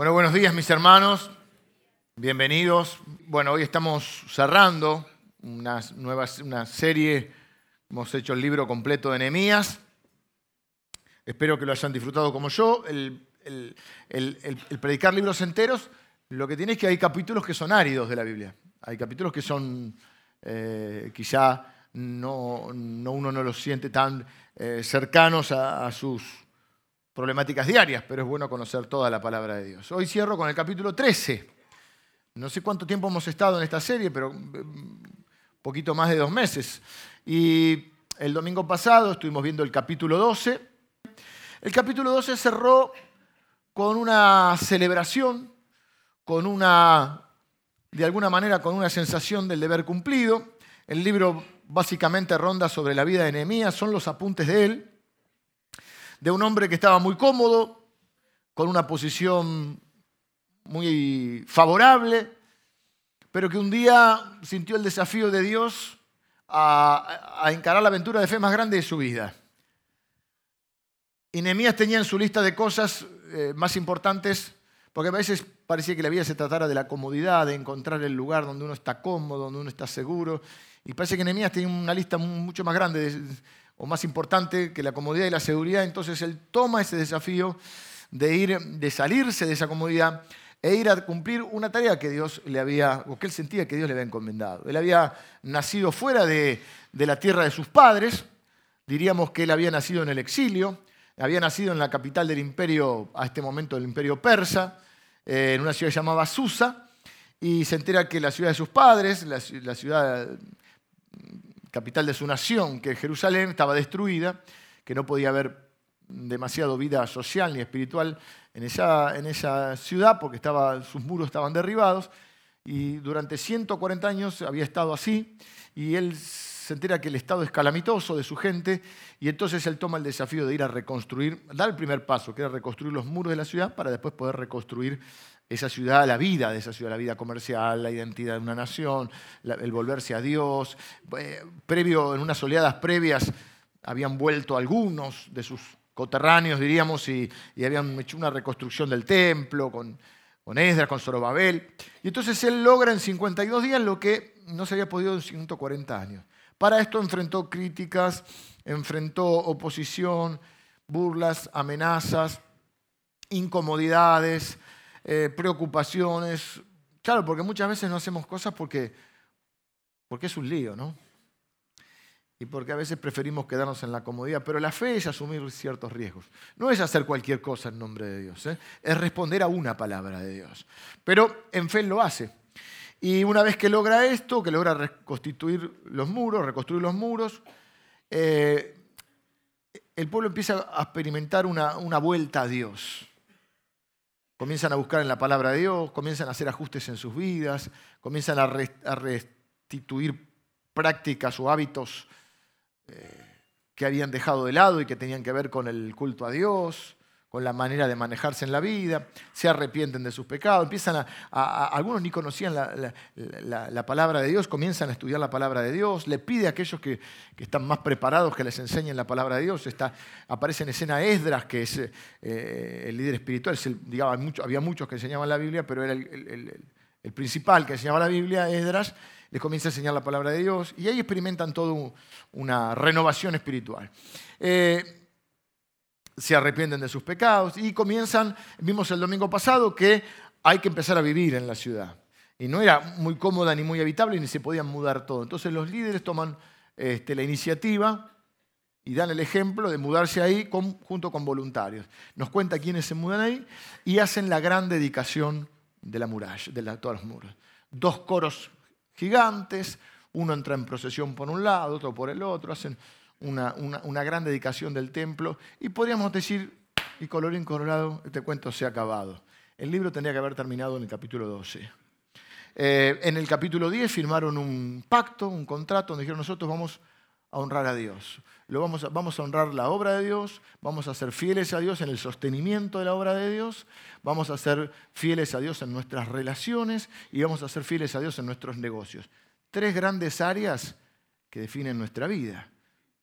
Bueno, buenos días mis hermanos, bienvenidos. Bueno, hoy estamos cerrando una, nueva, una serie, hemos hecho el libro completo de Nehemías. Espero que lo hayan disfrutado como yo. El, predicar libros enteros, lo que tiene es que hay capítulos que son áridos de la Biblia. Hay capítulos que son eh, quizá no, uno no los siente tan eh, cercanos a sus problemáticas diarias, pero es bueno conocer toda la palabra de Dios. Hoy cierro con el capítulo 13. No sé cuánto tiempo hemos estado en esta serie, pero un mm, poquito más de dos meses. Y el domingo pasado estuvimos viendo el capítulo 12. El capítulo 12 cerró con una celebración, con una, de alguna manera, con una sensación del deber cumplido. El libro básicamente ronda sobre la vida de Nehemías, son los apuntes de él de un hombre que estaba muy cómodo, con una posición muy favorable, pero que un día sintió el desafío de Dios a, encarar la aventura de fe más grande de su vida. Y Nehemías tenía en su lista de cosas eh, más importantes, porque a veces parecía que la vida se tratara de la comodidad, de encontrar el lugar donde uno está cómodo, donde uno está seguro. Y parece que Nehemías tenía una lista mucho más grande de, o más importante que la comodidad y la seguridad, entonces él toma ese desafío de ir, de salirse de esa comodidad e ir a cumplir una tarea que Dios le había, o que él sentía que Dios le había encomendado. Él había nacido fuera de, la tierra de sus padres, diríamos que él había nacido en el exilio, había nacido en la capital del imperio, a este momento del imperio persa, eh, en una ciudad llamada Susa, y se entera que la ciudad de sus padres, la ciudad capital de su nación, que Jerusalén estaba destruida, que no podía haber demasiado vida social ni espiritual en esa, en esa ciudad porque estaba, sus muros estaban derribados y durante 140 años había estado así y él se entera que el estado es calamitoso de su gente y entonces él toma el desafío de ir a reconstruir, dar el primer paso, que era reconstruir los muros de la ciudad para después poder reconstruir esa ciudad, la vida de esa ciudad, la vida comercial, la identidad de una nación, el volverse a Dios. Eh, previo, en unas oleadas previas habían vuelto algunos de sus coterráneos, diríamos, y, habían hecho una reconstrucción del templo con, con Esdras, con Zorobabel. Y entonces él logra en 52 días lo que no se había podido en 140 años. Para esto enfrentó críticas, enfrentó oposición, burlas, amenazas, incomodidades, eh, preocupaciones. Claro, porque muchas veces no hacemos cosas porque, porque es un lío, ¿no? Y porque a veces preferimos quedarnos en la comodidad. Pero la fe es asumir ciertos riesgos. No es hacer cualquier cosa en nombre de Dios, ¿eh? es responder a una palabra de Dios. Pero en fe lo hace. Y una vez que logra esto, que logra reconstituir los muros, reconstruir los muros, eh, el pueblo empieza a experimentar una, una vuelta a Dios comienzan a buscar en la palabra de Dios, comienzan a hacer ajustes en sus vidas, comienzan a, restituir prácticas o hábitos eh, que habían dejado de lado y que tenían que ver con el culto a Dios, con la manera de manejarse en la vida, se arrepienten de sus pecados, empiezan a, algunos ni conocían la, palabra de Dios, comienzan a estudiar la palabra de Dios, le pide a aquellos que, están más preparados que les enseñen la palabra de Dios, Está, aparece en escena Esdras, que es eh, el líder espiritual, había muchos que enseñaban la Biblia, pero era el, principal que enseñaba la Biblia, Esdras, les comienza a enseñar la palabra de Dios y ahí experimentan toda una renovación espiritual. Eh, se arrepienten de sus pecados y comienzan, vimos el domingo pasado que hay que empezar a vivir en la ciudad. Y no era muy cómoda ni muy habitable ni se podían mudar todo. Entonces los líderes toman este, la iniciativa y dan el ejemplo de mudarse ahí junto con voluntarios. Nos cuenta quiénes se mudan ahí y hacen la gran dedicación de la muralla, de todos los. Dos coros gigantes, uno entra en procesión por un lado, otro por el otro, hacen una, gran dedicación del templo y podríamos decir, y colorín colorado, este cuento se ha acabado. El libro tendría que haber terminado en el capítulo 12. Eh, en el capítulo 10 firmaron un pacto, un contrato, donde dijeron nosotros vamos a honrar a Dios. Lo vamos, a, vamos a honrar la obra de Dios, vamos a ser fieles a Dios en el sostenimiento de la obra de Dios, vamos a ser fieles a Dios en nuestras relaciones y vamos a ser fieles a Dios en nuestros negocios. Tres grandes áreas que definen nuestra vida.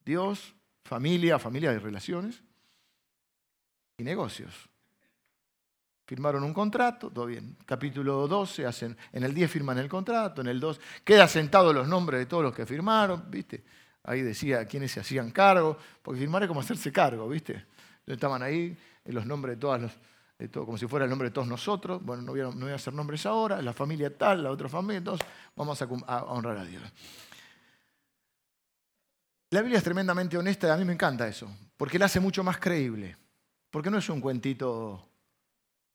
Dios, familia, familia de relaciones y negocios. Firmaron un contrato, todo bien. Capítulo 12, hacen, en el 10 firman el contrato, en el 2 queda sentados los nombres de todos los que firmaron, ¿viste? Ahí decía quiénes se hacían cargo, porque firmar es como hacerse cargo, ¿viste? Estaban ahí los nombres de todas los, de todo, como si fuera el nombre de todos nosotros. Bueno, no voy, a, no a hacer nombres ahora, la familia tal, la otra familia, entonces vamos a, a honrar a Dios. La Biblia es tremendamente honesta y a mí me encanta eso, porque la hace mucho más creíble, porque no es un cuentito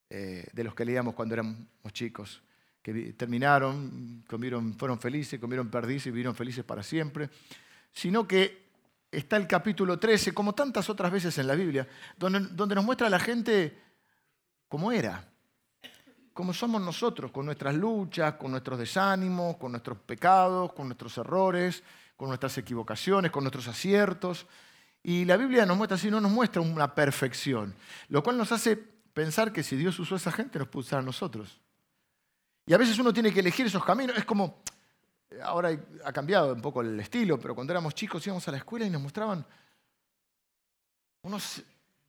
eh, de los que leíamos cuando éramos chicos, que terminaron, comieron, fueron felices, comieron perdices y vivieron felices para siempre, sino que está el capítulo 13, como tantas otras veces en la Biblia, donde, donde nos muestra a la gente cómo era, cómo somos nosotros, con nuestras luchas, con nuestros desánimos, con nuestros pecados, con nuestros errores, con nuestras equivocaciones, con nuestros aciertos. Y la Biblia nos muestra así, no nos muestra una perfección, lo cual nos hace pensar que si Dios usó a esa gente, nos puede usar a nosotros. Y a veces uno tiene que elegir esos caminos. Es como, ahora ha cambiado un poco el estilo, pero cuando éramos chicos íbamos a la escuela y nos mostraban unos,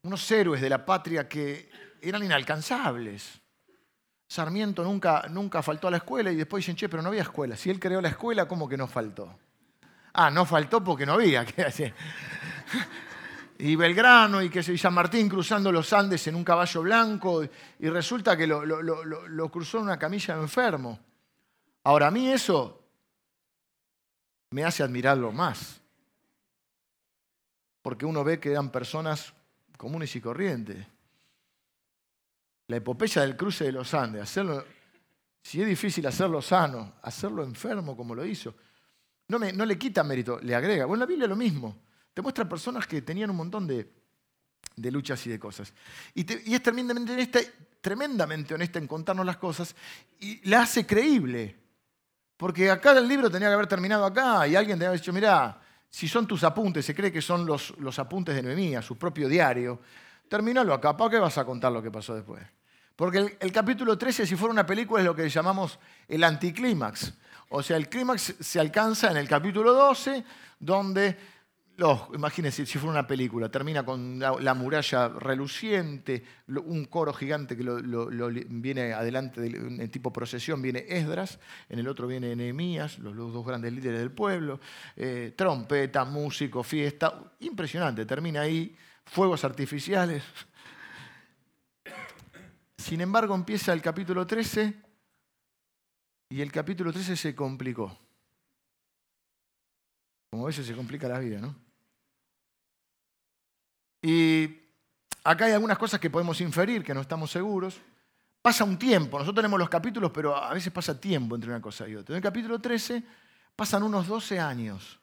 unos héroes de la patria que eran inalcanzables. Sarmiento nunca, nunca faltó a la escuela y después dicen, che, pero no había escuela. Si él creó la escuela, ¿cómo que no faltó? Ah, no faltó porque no había. y Belgrano y San Martín cruzando los Andes en un caballo blanco y resulta que lo, cruzó en una camilla de enfermo. Ahora a mí eso me hace admirarlo más, porque uno ve que eran personas comunes y corrientes. La epopeya del cruce de los Andes, hacerlo, si es difícil hacerlo sano, hacerlo enfermo como lo hizo, no, le quita mérito, le agrega. Bueno, la Biblia es lo mismo. Te muestra personas que tenían un montón de, luchas y de cosas. Y, es tremendamente honesta, tremendamente honesta en contarnos las cosas y la hace creíble. Porque acá el libro tenía que haber terminado acá y alguien te había dicho, mira, si son tus apuntes, se cree que son los, apuntes de Noemía, su propio diario, terminalo acá, ¿para qué vas a contar lo que pasó después? Porque el, el, capítulo 13, si fuera una película, es lo que llamamos el anticlímax. O sea, el clímax se alcanza en el capítulo 12, donde imagínense si fuera una película, termina con la, muralla reluciente, un coro gigante que viene adelante en tipo procesión, viene Esdras, en el otro viene Nehemías, los, dos grandes líderes del pueblo, eh, trompeta, músico, fiesta, impresionante, termina ahí, fuegos artificiales. Sin embargo, empieza el capítulo 13 y el capítulo 13 se complicó. Como a veces se complica la vida, ¿no? Y acá hay algunas cosas que podemos inferir, que no estamos seguros. Pasa un tiempo, nosotros tenemos los capítulos, pero a veces pasa tiempo entre una cosa y otra. En el capítulo 13 pasan unos 12 años.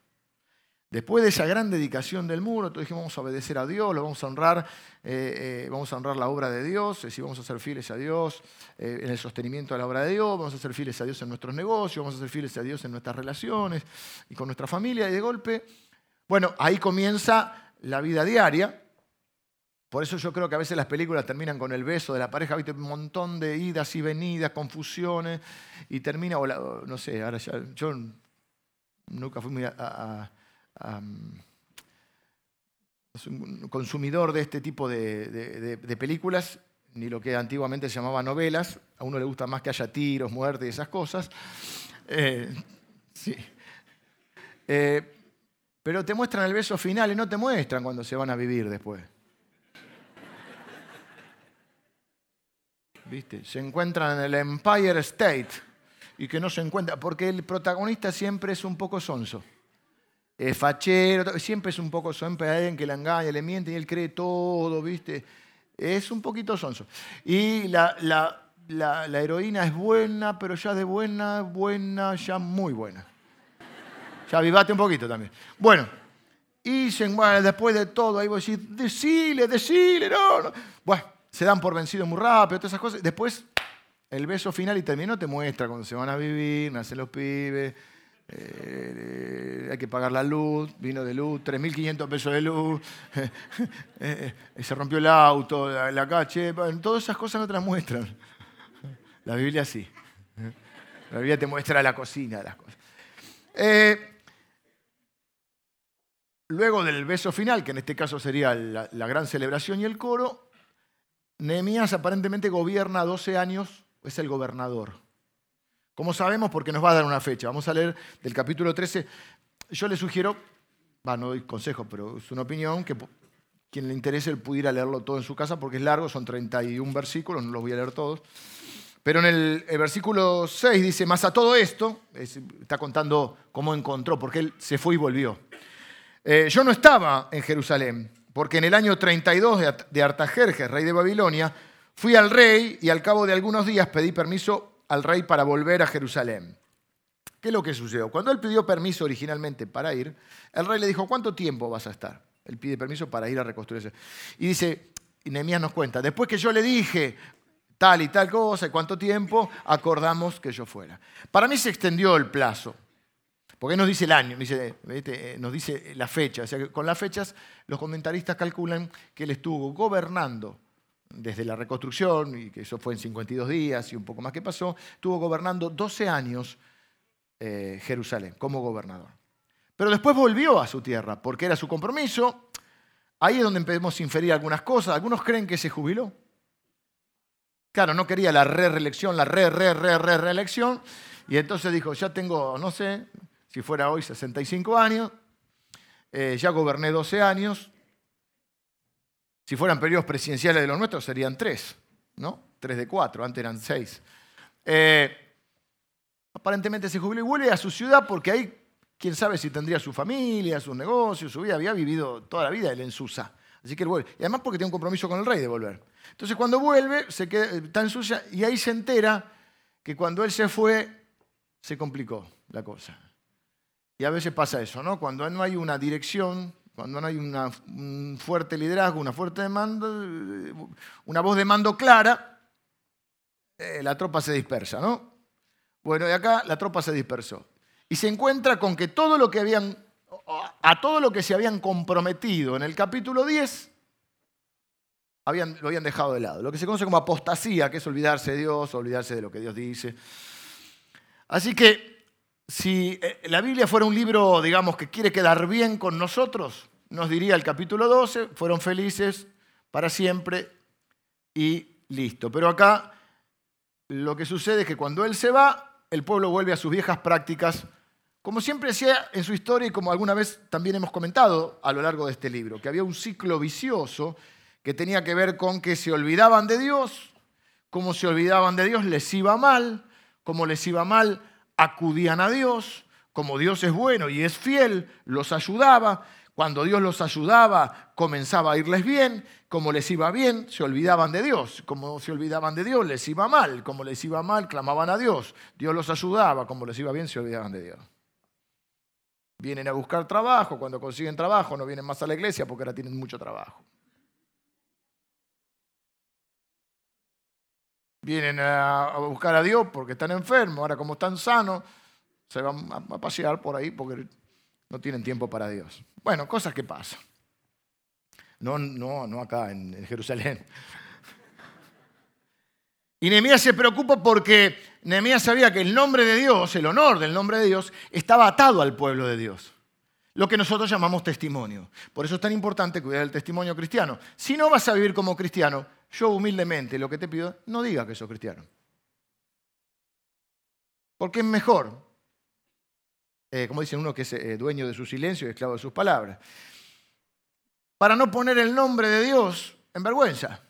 Después de esa gran dedicación del muro, entonces dijimos, vamos a obedecer a Dios, lo vamos a honrar, eh, eh, vamos a honrar la obra de Dios, es decir, vamos a ser fieles a Dios eh, en el sostenimiento de la obra de Dios, vamos a ser fieles a Dios en nuestros negocios, vamos a ser fieles a Dios en nuestras relaciones y con nuestra familia. Y de golpe, bueno, ahí comienza la vida diaria, por eso yo creo que a veces las películas terminan con el beso de la pareja, ¿viste? un montón de idas y venidas, confusiones, y termina, o no sé, ahora ya, yo nunca fui muy a, un consumidor de este tipo de, películas, ni lo que antiguamente se llamaba novelas, a uno le gusta más que haya tiros, muertes y esas cosas. Eh, sí. Eh, pero te muestran el beso final y no te muestran cuando se van a vivir después. Se encuentran en el Empire State y que no se encuentra, porque el protagonista siempre es un poco sonso. Es fachero, siempre es un poco sonso, hay alguien que le engaña, le miente y él cree todo, ¿viste? Es un poquito sonso. Y la, la, heroína es buena, pero ya de buena, buena, ya muy buena. Ya vivate un poquito también. Bueno, y después de todo, ahí voy a decir, decile, decile, no, no. Bueno, se dan por vencidos muy rápido, todas esas cosas. Después, el beso final y termino te muestra cuando se van a vivir, nacen los pibes, eh, hay que pagar la luz, vino de luz, 3.500 pesos de luz, eh, eh, se rompió el auto, la, cache, todas esas cosas no te las muestran. La Biblia sí. La Biblia te muestra la cocina las cosas. luego del beso final, que en este caso sería la gran celebración y el coro, Nehemías aparentemente gobierna 12 años, es el gobernador. ¿Cómo sabemos? Porque nos va a dar una fecha. Vamos a leer del capítulo 13. Yo le sugiero, no doy consejo, pero es una opinión, que quien le interese pudiera leerlo todo en su casa porque es largo, son 31 versículos, no los voy a leer todos. Pero en el, versículo 6 dice, más a todo esto, está contando cómo encontró, porque él se fue y volvió. Eh, yo no estaba en Jerusalén, porque en el año 32 de Artajerjes, rey de Babilonia, fui al rey y al cabo de algunos días pedí permiso al rey para volver a Jerusalén. ¿Qué es lo que sucedió? Cuando él pidió permiso originalmente para ir, el rey le dijo, ¿cuánto tiempo vas a estar? Él pide permiso para ir a reconstruirse. Y dice, y Nehemías nos cuenta, después que yo le dije, tal y tal cosa, cuánto tiempo, acordamos que yo fuera. Para mí se extendió el plazo, porque nos dice el año, eh, nos dice la fecha. O sea, que con las fechas los comentaristas calculan que él estuvo gobernando desde la reconstrucción, y que eso fue en 52 días y un poco más que pasó, estuvo gobernando 12 años eh, Jerusalén como gobernador. Pero después volvió a su tierra, porque era su compromiso. Ahí es donde podemos inferir algunas cosas. Algunos creen que se jubiló. Claro, no quería la re-reelección, la re-re-re-re-reelección. Y entonces dijo, ya tengo, no sé, si fuera hoy 65 años, eh, ya goberné 12 años. Si fueran periodos presidenciales de los nuestros serían 3, ¿no? 3 de 4, antes eran 6. Eh, aparentemente se jubiló y vuelve a su ciudad porque ahí, quién sabe si tendría su familia, sus negocios, su vida. Había vivido toda la vida él en Susa. Así que él vuelve. Y además porque tiene un compromiso con el rey de volver. Entonces cuando vuelve, se queda, está en sucia y ahí se entera que cuando él se fue, se complicó la cosa. Y a veces pasa eso, ¿no? Cuando no hay una dirección, cuando no hay un fuerte liderazgo, una fuerte demanda, una voz de mando clara, eh, la tropa se dispersa, ¿no? Bueno, y acá la tropa se dispersó. Y se encuentra con que todo lo que habían, a todo lo que se habían comprometido en el capítulo 10, lo habían dejado de lado. Lo que se conoce como apostasía, que es olvidarse de Dios, olvidarse de lo que Dios dice. Así que si eh, la Biblia fuera un libro, digamos, que quiere quedar bien con nosotros, nos diría el capítulo 12, fueron felices para siempre y listo. Pero acá lo que sucede es que cuando Él se va, el pueblo vuelve a sus viejas prácticas, como siempre hacía en su historia y como alguna vez también hemos comentado a lo largo de este libro, que había un ciclo vicioso que tenía que ver con que se olvidaban de Dios, como se olvidaban de Dios les iba mal, como les iba mal acudían a Dios, como Dios es bueno y es fiel, los ayudaba, cuando Dios los ayudaba comenzaba a irles bien, como les iba bien se olvidaban de Dios, como se olvidaban de Dios les iba mal, como les iba mal clamaban a Dios, Dios los ayudaba, como les iba bien se olvidaban de Dios. Vienen a buscar trabajo, cuando consiguen trabajo no vienen más a la iglesia porque ahora tienen mucho trabajo. vienen a, buscar a Dios porque están enfermos, ahora como están sanos, se van a, pasear por ahí porque no tienen tiempo para Dios. Bueno, cosas que pasan. No, no, no acá en, Jerusalén. Y Nehemías se preocupa porque Nehemías sabía que el nombre de Dios, el honor del nombre de Dios, estaba atado al pueblo de Dios. Lo que nosotros llamamos testimonio. Por eso es tan importante cuidar el testimonio cristiano. Si no vas a vivir como cristiano, yo humildemente lo que te pido, no digas que sos cristiano. Porque es mejor, eh, como dicen uno que es eh, dueño de su silencio y esclavo de sus palabras, para no poner el nombre de Dios en vergüenza.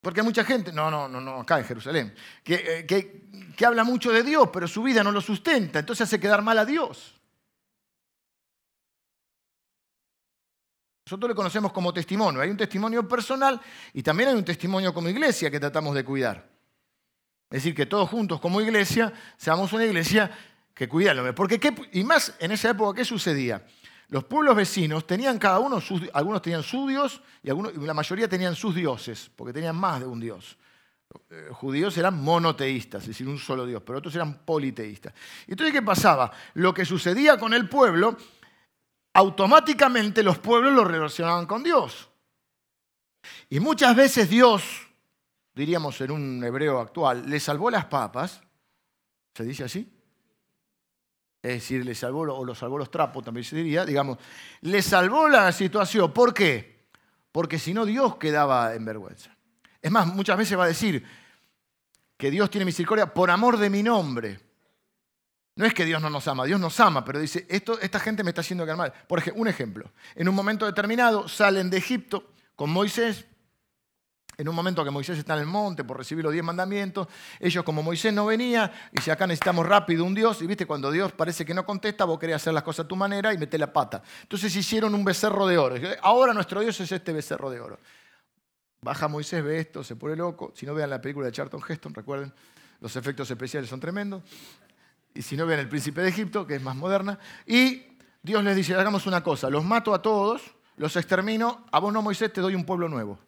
Porque hay mucha gente, no, no, no, no acá en Jerusalén, que, eh, que, que habla mucho de Dios, pero su vida no lo sustenta, entonces hace quedar mal a Dios. Nosotros le conocemos como testimonio. Hay un testimonio personal y también hay un testimonio como iglesia que tratamos de cuidar. Es decir, que todos juntos como iglesia seamos una iglesia que cuida el nombre. Porque, y más en esa época, ¿qué sucedía? Los pueblos vecinos tenían cada uno, sus, algunos tenían su dios y, algunos, la mayoría tenían sus dioses, porque tenían más de un dios. Eh, judíos eran monoteístas, es decir, un solo dios, pero otros eran politeístas. Entonces, ¿qué pasaba? Lo que sucedía con el pueblo automáticamente los pueblos lo relacionaban con Dios. Y muchas veces Dios, diríamos en un hebreo actual, le salvó las papas, ¿se dice así? Es decir, le salvó o lo salvó los trapos, también se diría, digamos, le salvó la situación. ¿Por qué? porque si no Dios quedaba en vergüenza. Es más, muchas veces va a decir que Dios tiene misericordia por amor de mi nombre. No es que Dios no nos ama, Dios nos ama, pero dice, esto, esta gente me está haciendo quedar mal. Por ejemplo, un ejemplo, en un momento determinado salen de Egipto con Moisés, en un momento que Moisés está en el monte por recibir los diez mandamientos, ellos como Moisés no venía, y si acá necesitamos rápido un Dios, y viste, cuando Dios parece que no contesta, vos querés hacer las cosas a tu manera y metés la pata. Entonces hicieron un becerro de oro. Ahora nuestro Dios es este becerro de oro. Baja Moisés, ve esto, se pone loco. Si no vean la película de Charlton Heston, recuerden, los efectos especiales son tremendos. Y si no vean El Príncipe de Egipto, que es más moderna. Y Dios les dice, hagamos una cosa, los mato a todos, los extermino, a vos no Moisés te doy un pueblo nuevo.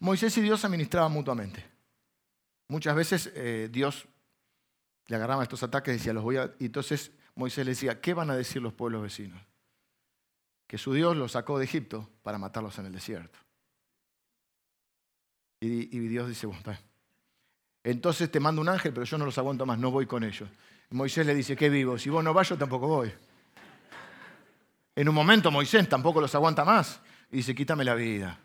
Moisés y Dios administraban mutuamente. Muchas veces eh, Dios le agarraba estos ataques y decía, los voy a... Y entonces Moisés le decía, ¿qué van a decir los pueblos vecinos? Que su Dios los sacó de Egipto para matarlos en el desierto. Y, Dios dice, bueno, entonces te mando un ángel, pero yo no los aguanto más, no voy con ellos. Moisés le dice, ¿qué vivo? Si vos no vas, yo tampoco voy. En un momento Moisés tampoco los aguanta más y dice, quítame la vida.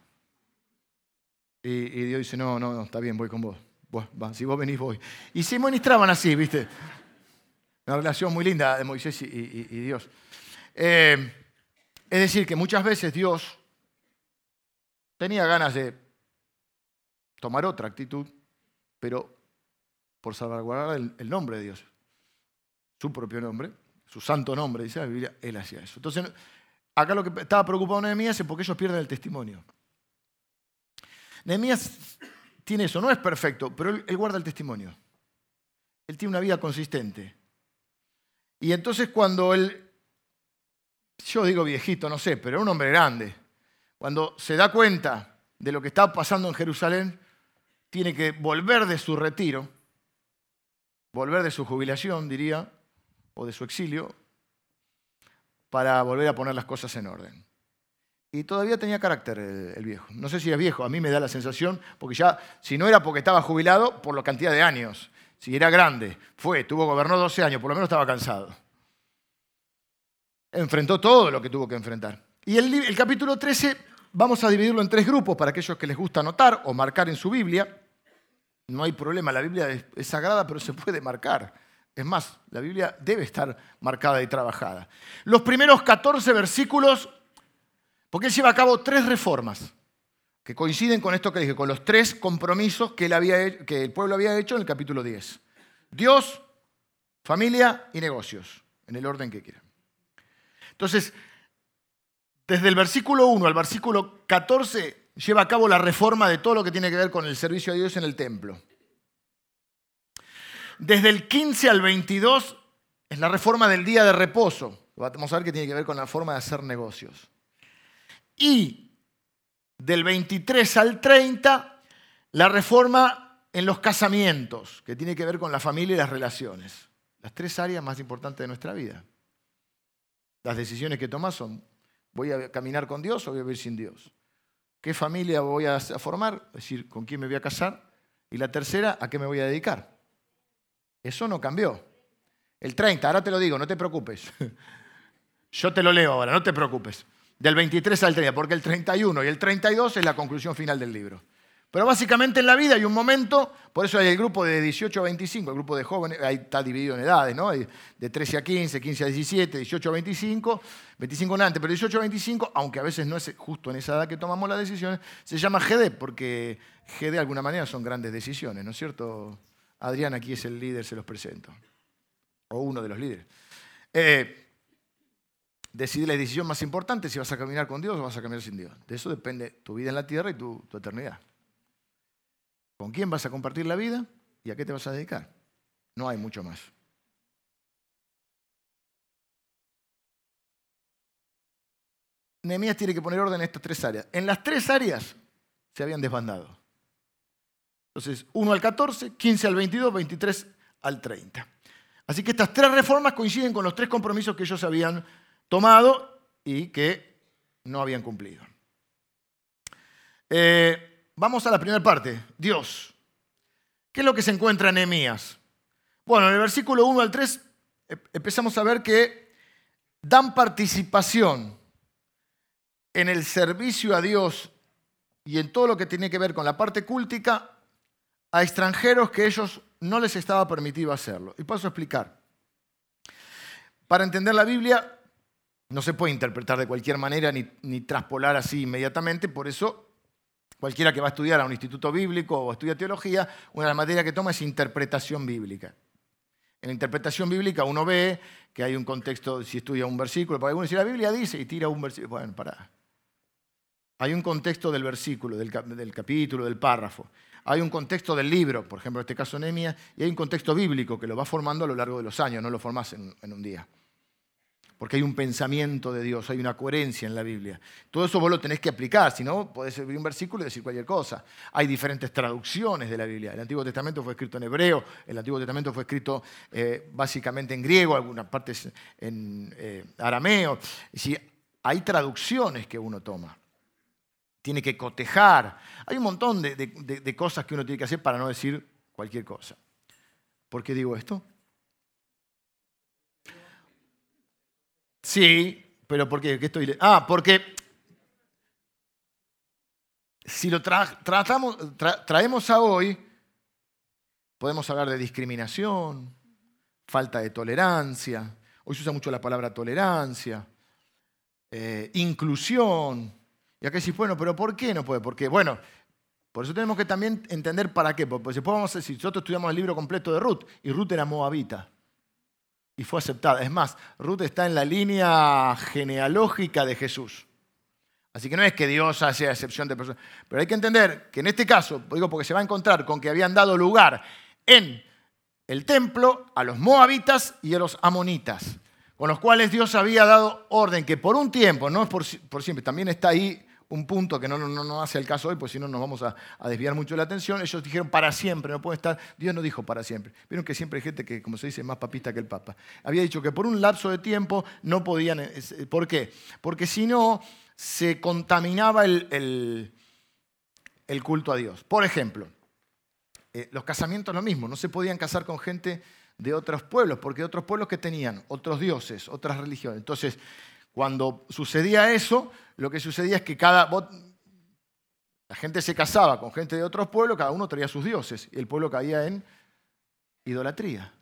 Y, Dios dice, no, no, no, está bien, voy con vos. si vos venís, voy. Y se ministraban así, ¿viste? Una relación muy linda de Moisés y, Dios. Eh, es decir, que muchas veces Dios tenía ganas de tomar otra actitud, pero por salvaguardar el, nombre de Dios, su propio nombre, su santo nombre, dice la Biblia, él hacía eso. Entonces, acá lo que estaba preocupado Nehemías es porque ellos pierden el testimonio. Nehemías tiene eso, no es perfecto, pero él, guarda el testimonio. Él tiene una vida consistente. Y entonces cuando él, yo digo viejito, no sé, pero un hombre grande, cuando se da cuenta de lo que está pasando en Jerusalén, tiene que volver de su retiro, volver de su jubilación, diría, o de su exilio, para volver a poner las cosas en orden. Y todavía tenía carácter el, viejo. No sé si es viejo, a mí me da la sensación, porque ya, si no era porque estaba jubilado, por la cantidad de años. Si era grande, fue, tuvo, gobernó 12 años, por lo menos estaba cansado. Enfrentó todo lo que tuvo que enfrentar. Y el, capítulo 13 vamos a dividirlo en tres grupos para aquellos que les gusta anotar o marcar en su Biblia. No hay problema, la Biblia es sagrada, pero se puede marcar. Es más, la Biblia debe estar marcada y trabajada. Los primeros 14 versículos porque él lleva a cabo tres reformas que coinciden con esto que dije, con los tres compromisos que, el pueblo había hecho en el capítulo 10. Dios, familia y negocios, en el orden que quieran. Entonces, desde el versículo 1 al versículo 14 lleva a cabo la reforma de todo lo que tiene que ver con el servicio a Dios en el templo. Desde el 15 al 22 es la reforma del día de reposo. Vamos a ver que tiene que ver con la forma de hacer negocios. Y del 23 al 30, la reforma en los casamientos, que tiene que ver con la familia y las relaciones. Las tres áreas más importantes de nuestra vida. Las decisiones que tomas son, ¿voy a caminar con Dios o voy a vivir sin Dios? ¿Qué familia voy a formar? Es decir, ¿con quién me voy a casar? Y la tercera, ¿a qué me voy a dedicar? Eso no cambió. El 30, ahora te lo digo, no te preocupes. Yo te lo leo ahora, no te preocupes del 23 al 30, porque el 31 y el 32 es la conclusión final del libro. Pero básicamente en la vida hay un momento, por eso hay el grupo de 18 a 25, el grupo de jóvenes, ahí está dividido en edades, ¿no? de 13 a 15, 15 a 17, 18 a 25, 25 en antes, pero 18 a 25, aunque a veces no es justo en esa edad que tomamos las decisiones, se llama GD, porque GD de alguna manera son grandes decisiones, ¿no es cierto? Adrián aquí es el líder, se los presento, o uno de los líderes. Eh, Decide la decisión más importante, si vas a caminar con Dios o vas a caminar sin Dios. De eso depende tu vida en la tierra y tu, tu eternidad. ¿Con quién vas a compartir la vida y a qué te vas a dedicar? No hay mucho más. Nehemías tiene que poner orden en estas tres áreas. En las tres áreas se habían desbandado. Entonces, 1 al 14, 15 al 22, 23 al 30. Así que estas tres reformas coinciden con los tres compromisos que ellos habían tomado y que no habían cumplido. Eh, vamos a la primera parte, Dios. ¿Qué es lo que se encuentra en Nehemías? Bueno, en el versículo 1 al 3 empezamos a ver que dan participación en el servicio a Dios y en todo lo que tiene que ver con la parte cúltica a extranjeros que ellos no les estaba permitido hacerlo. Y paso a explicar. Para entender la Biblia no se puede interpretar de cualquier manera ni, ni traspolar así inmediatamente, por eso cualquiera que va a estudiar a un instituto bíblico o estudia teología, una de las materias que toma es interpretación bíblica. En la interpretación bíblica uno ve que hay un contexto, si estudia un versículo, porque algunos dice la Biblia dice y tira un versículo. Bueno, para. Hay un contexto del versículo, del, capítulo, del párrafo. Hay un contexto del libro, por ejemplo, en este caso Nehemías, y hay un contexto bíblico que lo va formando a lo largo de los años, no lo formás en un día porque hay un pensamiento de Dios, hay una coherencia en la Biblia. Todo eso vos lo tenés que aplicar, si no, podés abrir un versículo y decir cualquier cosa. Hay diferentes traducciones de la Biblia. El Antiguo Testamento fue escrito en hebreo, el Antiguo Testamento fue escrito eh, básicamente en griego, algunas partes en eh, arameo. Si hay traducciones que uno toma. Tiene que cotejar. Hay un montón de cosas que uno tiene que hacer para no decir cualquier cosa. ¿Por qué digo esto? Sí, pero ¿por qué? ¿Qué estoy ah, porque si lo tratamos, traemos a hoy, podemos hablar de discriminación, falta de tolerancia. Hoy se usa mucho la palabra tolerancia, eh, inclusión. Y acá decís, bueno, pero ¿por qué no puede? Porque, bueno, por eso tenemos que también entender para qué. Porque después vamos decir, nosotros estudiamos el libro completo de Ruth, y Ruth era moabita y fue aceptada. Es más, Ruth está en la línea genealógica de Jesús. Así que no es que Dios hace excepción de personas. Pero hay que entender que en este caso, digo porque se va a encontrar con que habían dado lugar en el templo a los moabitas y a los amonitas, con los cuales Dios había dado orden que por un tiempo, no es por, por siempre, también está ahí un punto que no, no, hace el caso hoy, pues si no nos vamos a, desviar mucho la atención. Ellos dijeron para siempre, no puede estar. Dios no dijo para siempre. Vieron que siempre hay gente que, como se dice, es más papista que el Papa. Había dicho que por un lapso de tiempo no podían. ¿Por qué? Porque si no, se contaminaba el, el, culto a Dios. Por ejemplo, eh, los casamientos lo mismo, no se podían casar con gente de otros pueblos, porque otros pueblos que tenían otros dioses, otras religiones. Entonces, cuando sucedía eso, lo que sucedía es que cada... La gente se casaba con gente de otros pueblos, cada uno traía sus dioses, y el pueblo caía en idolatría.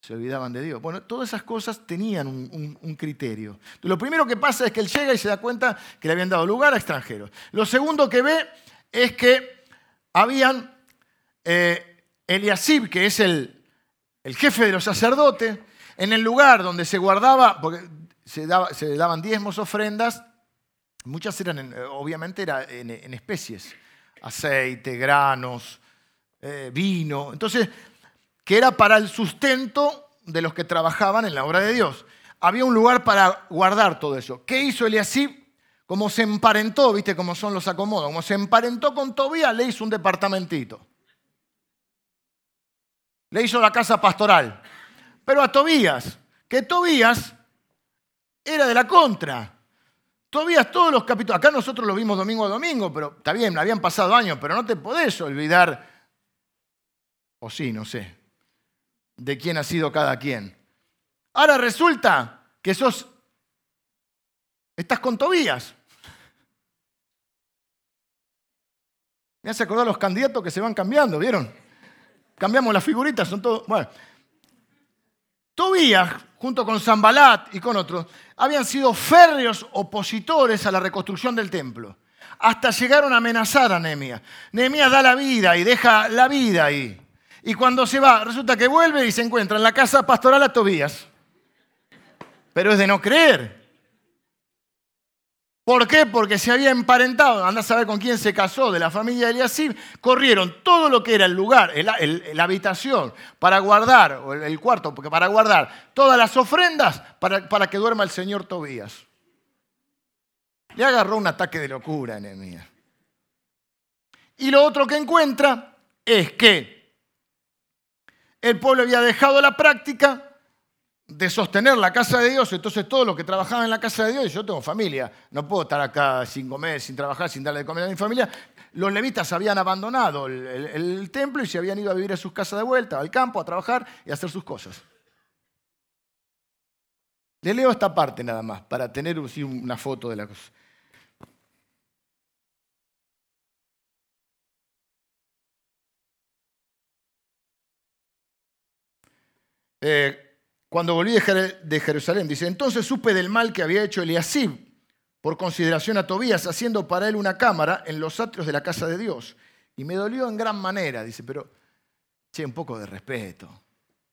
Se olvidaban de Dios. Bueno, todas esas cosas tenían un, criterio. Lo primero que pasa es que él llega y se da cuenta que le habían dado lugar a extranjeros. Lo segundo que ve es que habían eh, Eliasib, que es el, el jefe de los sacerdotes, en el lugar donde se guardaba, porque se, daban diezmos, ofrendas, muchas eran, obviamente, era en, especies, aceite, granos, eh, vino. Entonces, que era para el sustento de los que trabajaban en la obra de Dios. Había un lugar para guardar todo eso. ¿Qué hizo Eliasib? Como se emparentó, viste cómo son los acomodos, como se emparentó con Tobías, le hizo un departamentito. Le hizo la casa pastoral. Pero a Tobías, que Tobías era de la contra. Todavía todos los capítulos, acá nosotros lo vimos domingo a domingo, pero está bien, habían pasado años, pero no te podés olvidar, o sí, no sé, de quién ha sido cada quien. Ahora resulta que sos, estás con Tobías. Me hace acordar los candidatos que se van cambiando, ¿vieron? Cambiamos las figuritas, son todos. Bueno, Tobías, junto con Zambalat y con otros, habían sido férreos opositores a la reconstrucción del templo. Hasta llegaron a amenazar a Nehemías. Nehemías da la vida y deja la vida ahí. Y cuando se va, resulta que vuelve y se encuentra en la casa pastoral a Tobías. Pero es de no creer. ¿Por qué? Porque se había emparentado, anda a saber con quién se casó, de la familia de Eliasib, corrieron todo lo que era el lugar, la habitación, para guardar, o el, cuarto, porque para guardar todas las ofrendas para, que duerma el señor Tobías. Le agarró un ataque de locura a Nehemías. Y lo otro que encuentra es que el pueblo había dejado la práctica de sostener la casa de Dios, entonces todos los que trabajaban en la casa de Dios, yo tengo familia, no puedo estar acá sin comer, sin trabajar, sin darle de comer a mi familia, los levitas habían abandonado el, templo y se habían ido a vivir a sus casas de vuelta, al campo, a trabajar y a hacer sus cosas. Le leo esta parte nada más, para tener una foto de la cosa. Eh, cuando volví de Jerusalén, dice, entonces supe del mal que había hecho Eliasib por consideración a Tobías, haciendo para él una cámara en los atrios de la casa de Dios. Y me dolió en gran manera, dice, pero, che, un poco de respeto.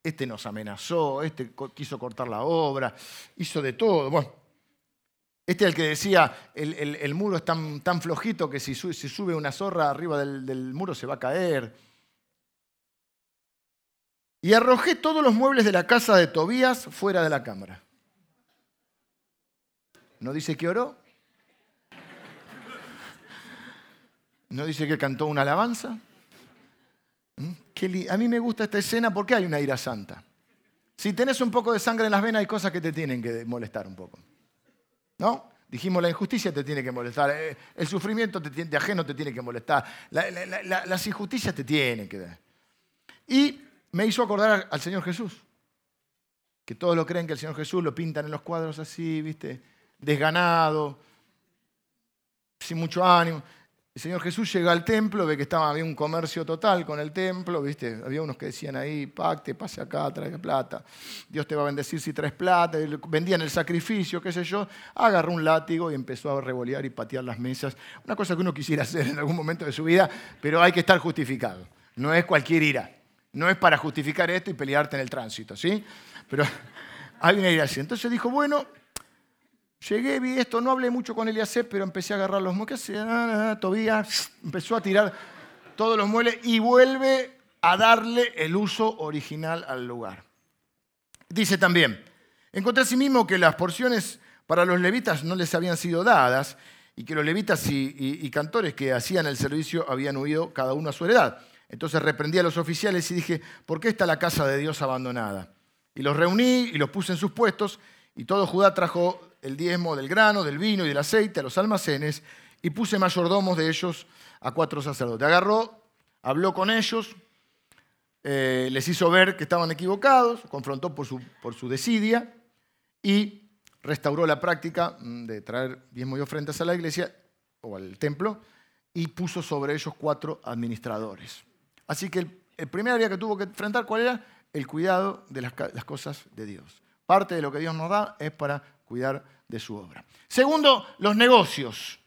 Este nos amenazó, este quiso cortar la obra, hizo de todo. Bueno, este es el que decía, el, muro es tan, flojito que si, sube una zorra arriba del muro se va a caer. Y arrojé todos los muebles de la casa de Tobías fuera de la cámara. ¿No dice que oró? ¿No dice que cantó una alabanza? ¿Mm? A mí me gusta esta escena porque hay una ira santa. Si tenés un poco de sangre en las venas, hay cosas que te tienen que molestar un poco. ¿No? Dijimos, la injusticia te tiene que molestar, eh, el sufrimiento de ajeno te tiene que molestar, las injusticias te tienen que. Y me hizo acordar al Señor Jesús, que todos lo creen que el Señor Jesús lo pintan en los cuadros así, ¿viste? Desganado, sin mucho ánimo. El Señor Jesús llega al templo, ve que estaba, había un comercio total con el templo, ¿viste? Había unos que decían ahí, pacte, pase acá, traiga plata. Dios te va a bendecir si traes plata. Vendían el sacrificio, qué sé yo. Agarró un látigo y empezó a revolear y patear las mesas. Una cosa que uno quisiera hacer en algún momento de su vida, pero hay que estar justificado. No es cualquier ira. No es para justificar esto y pelearte en el tránsito, ¿sí? Pero una ira así. Entonces dijo, bueno, Llegué, vi esto, no hablé mucho con Eliasep, pero empecé a agarrar los muebles. ¿Qué ah, Tobías empezó a tirar todos los muebles y vuelve a darle el uso original al lugar. Dice también, encontré mismo que las porciones para los levitas no les habían sido dadas y que los levitas y, cantores que hacían el servicio habían huido cada uno a su heredad. Entonces reprendí a los oficiales y dije, ¿por qué está la casa de Dios abandonada? Y los reuní y los puse en sus puestos y todo Judá trajo el diezmo del grano, del vino y del aceite a los almacenes y puse mayordomos de ellos a cuatro sacerdotes. Agarró, habló con ellos, eh, les hizo ver que estaban equivocados, confrontó por su, por su desidia y restauró la práctica mm, de traer diezmo y ofrendas a la iglesia o al templo y puso sobre ellos cuatro administradores. Así que el, primer área que tuvo que enfrentar, ¿cuál era? El cuidado de las, cosas de Dios. Parte de lo que Dios nos da es para cuidar de su obra. Segundo, los negocios.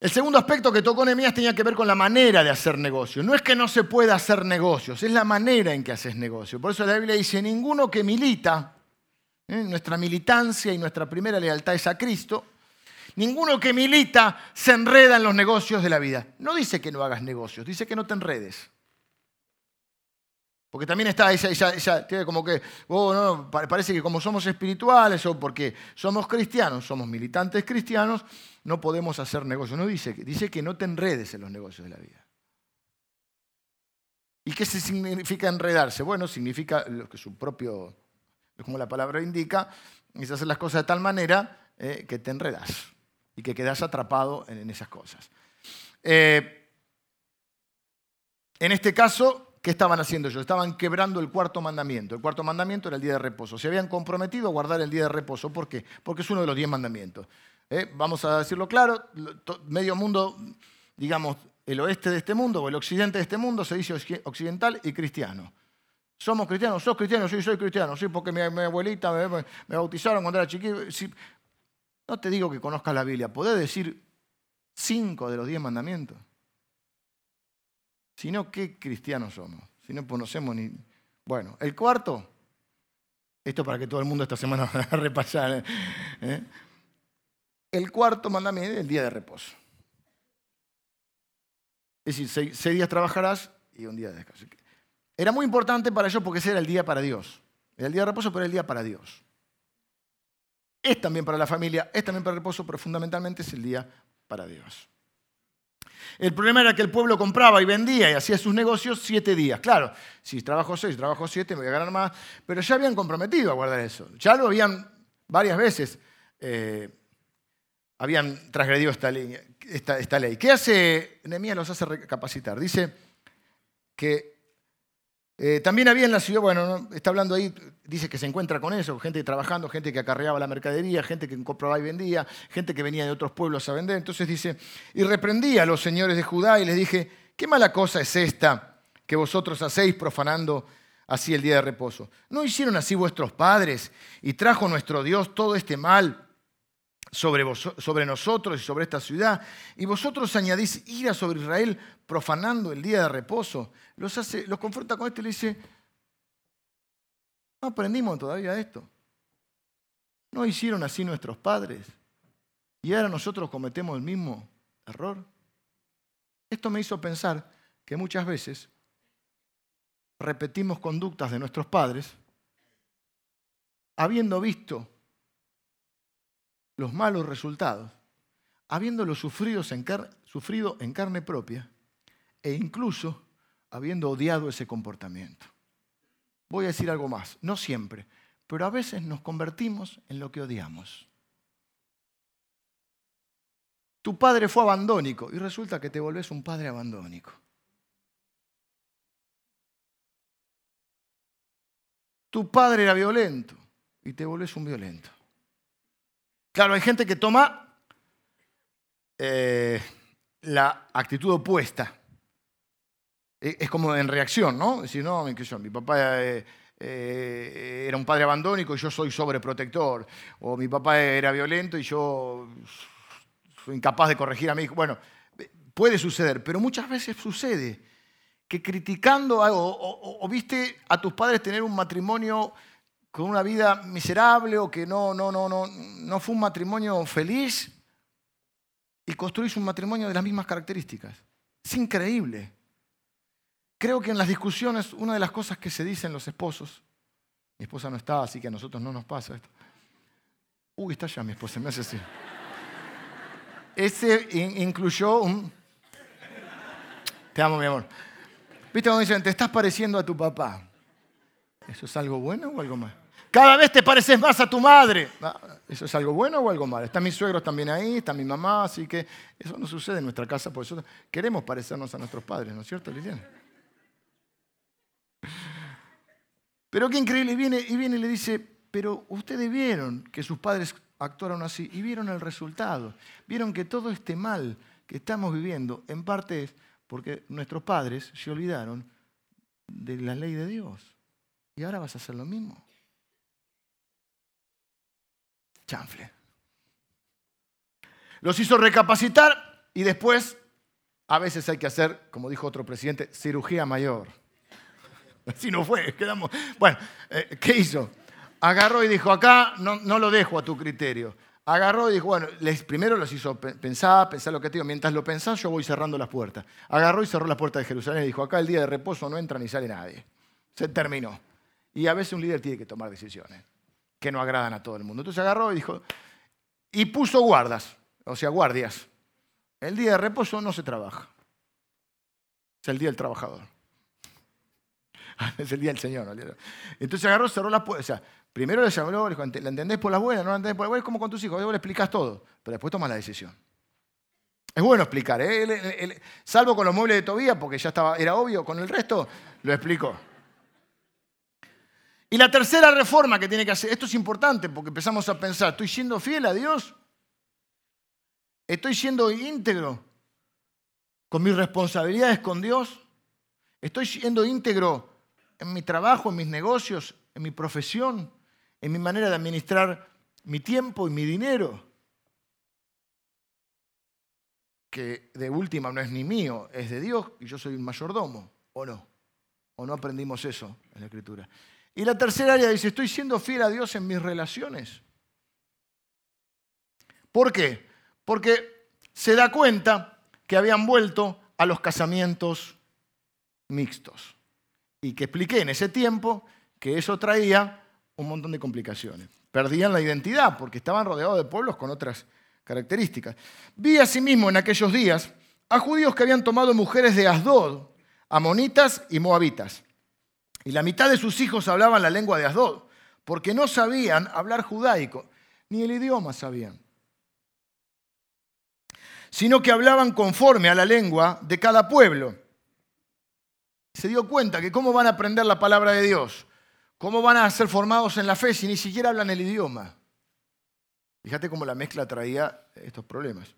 El segundo aspecto que tocó Nehemías tenía que ver con la manera de hacer negocios. No es que no se pueda hacer negocios, es la manera en que haces negocio. Por eso la Biblia dice, ninguno que milita, ¿eh? nuestra militancia y nuestra primera lealtad es a Cristo, ninguno que milita se enreda en los negocios de la vida. No dice que no hagas negocios, dice que no te enredes. Porque también está esa, esa, como que, oh, no, parece que como somos espirituales o porque somos cristianos, somos militantes cristianos, no podemos hacer negocios. No dice, dice que no te enredes en los negocios de la vida. ¿Y qué significa enredarse? Bueno, significa lo que su propio, como la palabra indica, es hacer las cosas de tal manera eh, que te enredas y que quedas atrapado en, esas cosas. Eh, en este caso, ¿Qué estaban haciendo ellos? Estaban quebrando el cuarto mandamiento. El cuarto mandamiento era el día de reposo. Se habían comprometido a guardar el día de reposo. ¿Por qué? Porque es uno de los diez mandamientos. ¿Eh? Vamos a decirlo claro, medio mundo, digamos, el oeste de este mundo o el occidente de este mundo se dice occidental y cristiano. Somos cristianos, sos cristiano, sí, soy cristiano, sí, porque mi, abuelita me, bautizaron cuando era chiquito. No te digo que conozcas la Biblia, podés decir cinco de los diez mandamientos. Si no, ¿qué cristianos somos? Si no conocemos ni... Bueno, el cuarto, esto para que todo el mundo esta semana vaya a repasar. ¿eh? El cuarto mandamiento es el día de reposo. Es decir, seis, días trabajarás y un día de. Era muy importante para ellos porque ese era el día para Dios. Era el día de reposo, pero era el día para Dios. Es también para la familia, es también para el reposo, pero fundamentalmente es el día para Dios. El problema era que el pueblo compraba y vendía y hacía sus negocios siete días. Claro, si trabajo seis, trabajo siete, me voy a ganar más, pero ya habían comprometido a guardar eso. Ya lo habían varias veces, eh, habían transgredido esta ley, esta, ley. ¿Qué hace Nehemías? Los hace recapacitar. Dice que eh, también había en la ciudad, bueno, está hablando ahí, dice que se encuentra con eso, gente trabajando, gente que acarreaba la mercadería, gente que compraba y vendía, gente que venía de otros pueblos a vender. Entonces dice, y reprendí a los señores de Judá y les dije, ¿qué mala cosa es esta que vosotros hacéis profanando así el día de reposo? ¿No hicieron así vuestros padres y trajo nuestro Dios todo este mal sobre, sobre nosotros y sobre esta ciudad? Y vosotros añadís ira sobre Israel profanando el día de reposo. Los, hace, los confronta con esto y le dice, no aprendimos todavía esto. ¿No hicieron así nuestros padres? Y ahora nosotros cometemos el mismo error. Esto me hizo pensar que muchas veces repetimos conductas de nuestros padres habiendo visto los malos resultados, habiéndolo sufrido en, sufrido en carne propia e incluso habiendo odiado ese comportamiento. Voy a decir algo más, no siempre, pero a veces nos convertimos en lo que odiamos. Tu padre fue abandónico y resulta que te volvés un padre abandónico. Tu padre era violento y te volvés un violento. Claro, hay gente que toma eh, la actitud opuesta. E, es como en reacción, ¿no? Decir, no, mi papá eh, eh, era un padre abandónico y yo soy sobreprotector. O mi papá era violento y yo soy incapaz de corregir a mi hijo. Bueno, puede suceder, pero muchas veces sucede que criticando o, o, viste a tus padres tener un matrimonio con una vida miserable o que no, no, no, no, no fue un matrimonio feliz y construís un matrimonio de las mismas características. Es increíble. Creo que en las discusiones una de las cosas que se dicen los esposos, mi esposa no está, así que a nosotros no nos pasa esto. Uy, está ya mi esposa, me hace así. Ese incluyó un... Te amo, mi amor. ¿Viste cuando dicen, te estás pareciendo a tu papá? ¿Eso es algo bueno o algo malo? Cada vez te pareces más a tu madre. Ah, ¿Eso es algo bueno o algo malo? Están mis suegros también ahí, está mi mamá, así que eso no sucede en nuestra casa, por eso queremos parecernos a nuestros padres, ¿no es cierto, Liliana? Pero qué increíble, viene, y viene y le dice, pero ustedes vieron que sus padres actuaron así y vieron el resultado. Vieron que todo este mal que estamos viviendo en parte es porque nuestros padres se olvidaron de la ley de Dios. Y ahora vas a hacer lo mismo. Chanfle. Los hizo recapacitar y después a veces hay que hacer, como dijo otro presidente, cirugía mayor. Así no fue, quedamos. Bueno, eh, ¿qué hizo? agarró y dijo, acá no, no lo dejo a tu criterio. Agarró y dijo, bueno, les, primero los hizo pensar, pensar lo que te digo, mientras lo pensás yo voy cerrando las puertas. Agarró y cerró las puertas de Jerusalén y dijo, acá el día de reposo no entra ni sale nadie. Se terminó. Y a veces un líder tiene que tomar decisiones que no agradan a todo el mundo. Entonces agarró y dijo, y puso guardas, o sea, guardias. El día de reposo no se trabaja. Es el día del trabajador. es el día del Señor. Entonces agarró, cerró las puertas. O sea, Primero le habló, le dijo, ¿la entendés por la buena? ¿No la entendés por la buena? Es como con tus hijos, vos le explicas todo, pero después tomas la decisión. Es bueno explicar, ¿eh? salvo con los muebles de Tobía, porque ya estaba, era obvio, con el resto lo explicó. Y la tercera reforma que tiene que hacer, esto es importante porque empezamos a pensar, ¿estoy siendo fiel a Dios? ¿Estoy siendo íntegro con mis responsabilidades con Dios? ¿Estoy siendo íntegro en mi trabajo, en mis negocios, en mi profesión? en mi manera de administrar mi tiempo y mi dinero, que de última no es ni mío, es de Dios y yo soy un mayordomo, ¿o no? ¿O no aprendimos eso en la Escritura? Y la tercera área dice, estoy siendo fiel a Dios en mis relaciones. ¿Por qué? Porque se da cuenta que habían vuelto a los casamientos mixtos. Y que expliqué en ese tiempo que eso traía un montón de complicaciones. Perdían la identidad porque estaban rodeados de pueblos con otras características. Vi asimismo en aquellos días a judíos que habían tomado mujeres de Asdod, amonitas y moabitas. Y la mitad de sus hijos hablaban la lengua de Asdod, porque no sabían hablar judaico, ni el idioma sabían, sino que hablaban conforme a la lengua de cada pueblo. Se dio cuenta que cómo van a aprender la palabra de Dios ¿Cómo van a ser formados en la fe si ni siquiera hablan el idioma? Fíjate cómo la mezcla traía estos problemas.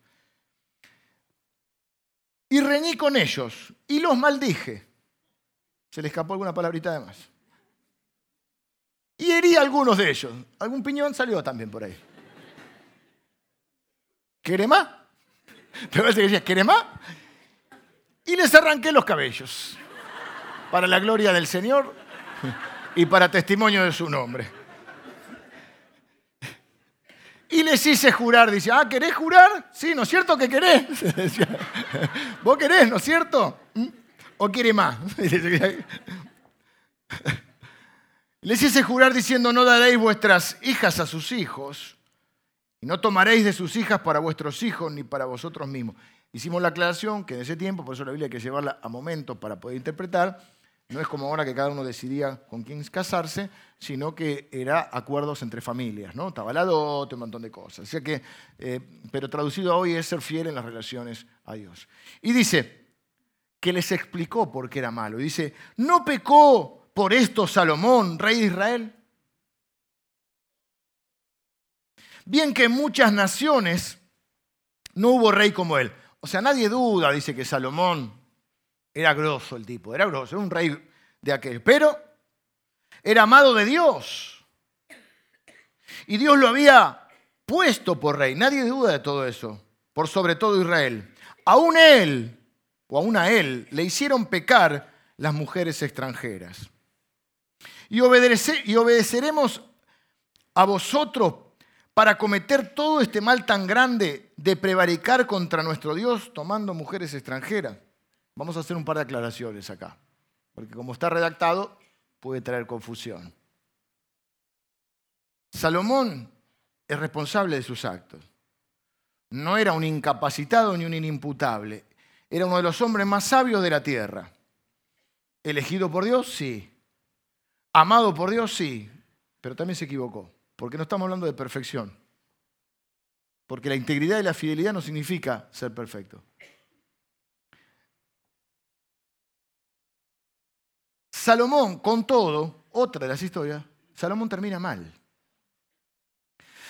Y reñí con ellos y los maldije. Se le escapó alguna palabrita de más. y herí a algunos de ellos. Algún piñón salió también por ahí. ¿Querés más? ¿Te parece que decía, ¿querés más? Y les arranqué los cabellos. Para la gloria del Señor y para testimonio de su nombre. Y les hice jurar, dice, ah, ¿querés jurar? Sí, ¿no es cierto que querés? ¿Vos querés, no es cierto? ¿Mm? ¿O quiere más? Les hice jurar diciendo, no daréis vuestras hijas a sus hijos, y no tomaréis de sus hijas para vuestros hijos ni para vosotros mismos. Hicimos la aclaración que en ese tiempo, por eso la Biblia hay que llevarla a momentos para poder interpretar, no es como ahora que cada uno decidía con quién casarse, sino que era acuerdos entre familias, ¿no? Estaba la dote, un montón de cosas. que, eh, pero traducido hoy es ser fiel en las relaciones a Dios. Y dice que les explicó por qué era malo. Y dice, no pecó por esto Salomón, rey de Israel? Bien que en muchas naciones no hubo rey como él. O sea, nadie duda, dice que Salomón era grosso el tipo, era grosso, era un rey de aquel. Pero era amado de Dios. Y Dios lo había puesto por rey. Nadie duda de todo eso, por sobre todo Israel. Aún él, o aún a él, le hicieron pecar las mujeres extranjeras y, obedeceremos a vosotros para cometer todo este mal tan grande de prevaricar contra nuestro Dios tomando mujeres extranjeras. Vamos a hacer un par de aclaraciones acá, porque como está redactado puede traer confusión. Salomón es responsable de sus actos. No era un incapacitado ni un inimputable. Era uno de los hombres más sabios de la tierra. ¿Elegido por Dios? Sí. Amado por Dios, sí, pero también se equivocó, porque no estamos hablando de perfección. Porque la integridad y la fidelidad no significa ser perfecto. Salomón, con todo, otra de las historias, Salomón termina mal.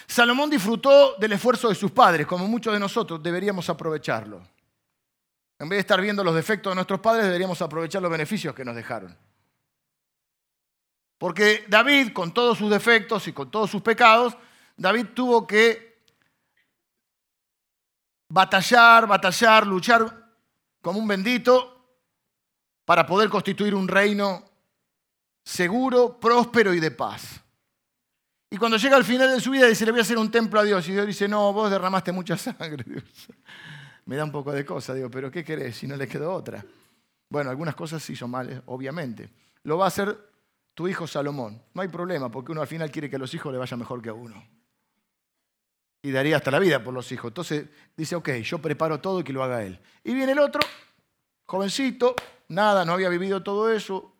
Salomón disfrutó del esfuerzo de sus padres, como muchos de nosotros deberíamos aprovecharlo. En vez de estar viendo los defectos de nuestros padres, deberíamos aprovechar los beneficios que nos dejaron. Porque David, con todos sus defectos y con todos sus pecados, David tuvo que batallar, batallar, luchar como un bendito para poder constituir un reino seguro, próspero y de paz. Y cuando llega al final de su vida dice, le voy a hacer un templo a Dios. Y Dios dice, no, vos derramaste mucha sangre. Me da un poco de cosa, digo, pero ¿qué querés si no le quedó otra? Bueno, algunas cosas hizo mal, obviamente. Lo va a hacer tu hijo Salomón. No hay problema, porque uno al final quiere que a los hijos le vaya mejor que a uno. Y daría hasta la vida por los hijos. Entonces dice, ok, yo preparo todo y que lo haga él. Y viene el otro, jovencito, nada, no había vivido todo eso.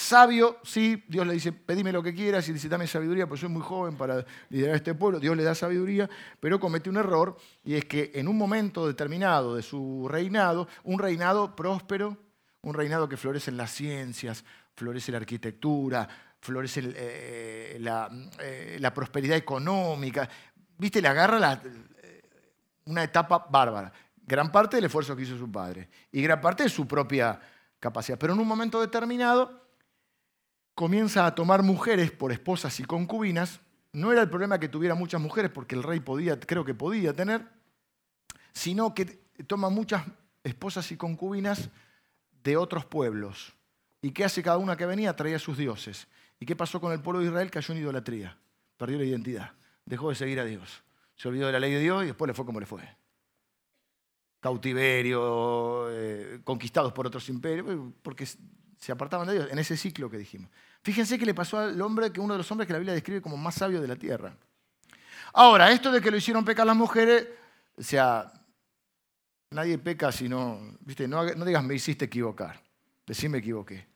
Sabio, sí, Dios le dice, pedime lo que quieras y dice, dame sabiduría, pues soy muy joven para liderar este pueblo. Dios le da sabiduría, pero comete un error y es que en un momento determinado de su reinado, un reinado próspero, un reinado que florece en las ciencias, florece la arquitectura, florece eh, eh, la, prosperidad económica. ¿Viste? Le agarra eh, una etapa bárbara. Gran parte del esfuerzo que hizo su padre y gran parte de su propia capacidad. Pero en un momento determinado comienza a tomar mujeres por esposas y concubinas. No era el problema que tuviera muchas mujeres, porque el rey podía, creo que podía tener, sino que toma muchas esposas y concubinas de otros pueblos. ¿Y qué hace cada una que venía? Traía sus dioses. ¿Y qué pasó con el pueblo de Israel? Cayó en idolatría. Perdió la identidad. Dejó de seguir a Dios. Se olvidó de la ley de Dios y después le fue como le fue. Cautiverio, eh, conquistados por otros imperios, porque se apartaban de Dios en ese ciclo que dijimos. Fíjense que le pasó al hombre, que uno de los hombres que la Biblia describe como más sabio de la tierra. Ahora, esto de que lo hicieron pecar las mujeres, o sea, nadie peca si no, ¿viste? No, digas me hiciste equivocar, decir me equivoqué.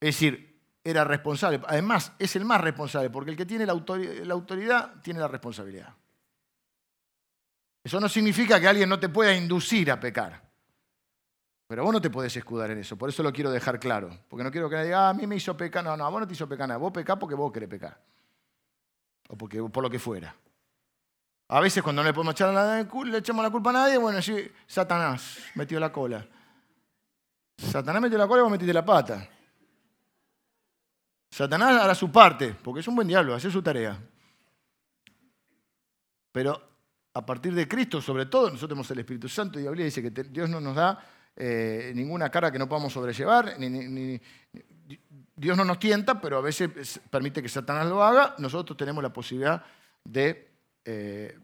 Es decir, era responsable. Además, es el más responsable, porque el que tiene la autoridad, tiene la responsabilidad. Eso no significa que alguien no te pueda inducir a pecar. Pero vos no te podés escudar en eso. Por eso lo quiero dejar claro. Porque no quiero que nadie diga, ah, a mí me hizo pecar. No, no, a vos no te hizo pecar nada. Vos pecás porque vos querés pecar. O porque, por lo que fuera. A veces cuando no le podemos echar nada le echamos la culpa a nadie, bueno, sí, Satanás metió la cola. Satanás metió la cola y vos metiste la pata. Satanás hará su parte, porque es un buen diablo, hace su tarea. Pero a partir de Cristo, sobre todo, nosotros tenemos el Espíritu Santo y la Biblia dice que Dios no nos da eh, ninguna cara que no podamos sobrellevar, Dios no nos tienta, pero a veces permite que Satanás lo haga. Nosotros tenemos la posibilidad de eh,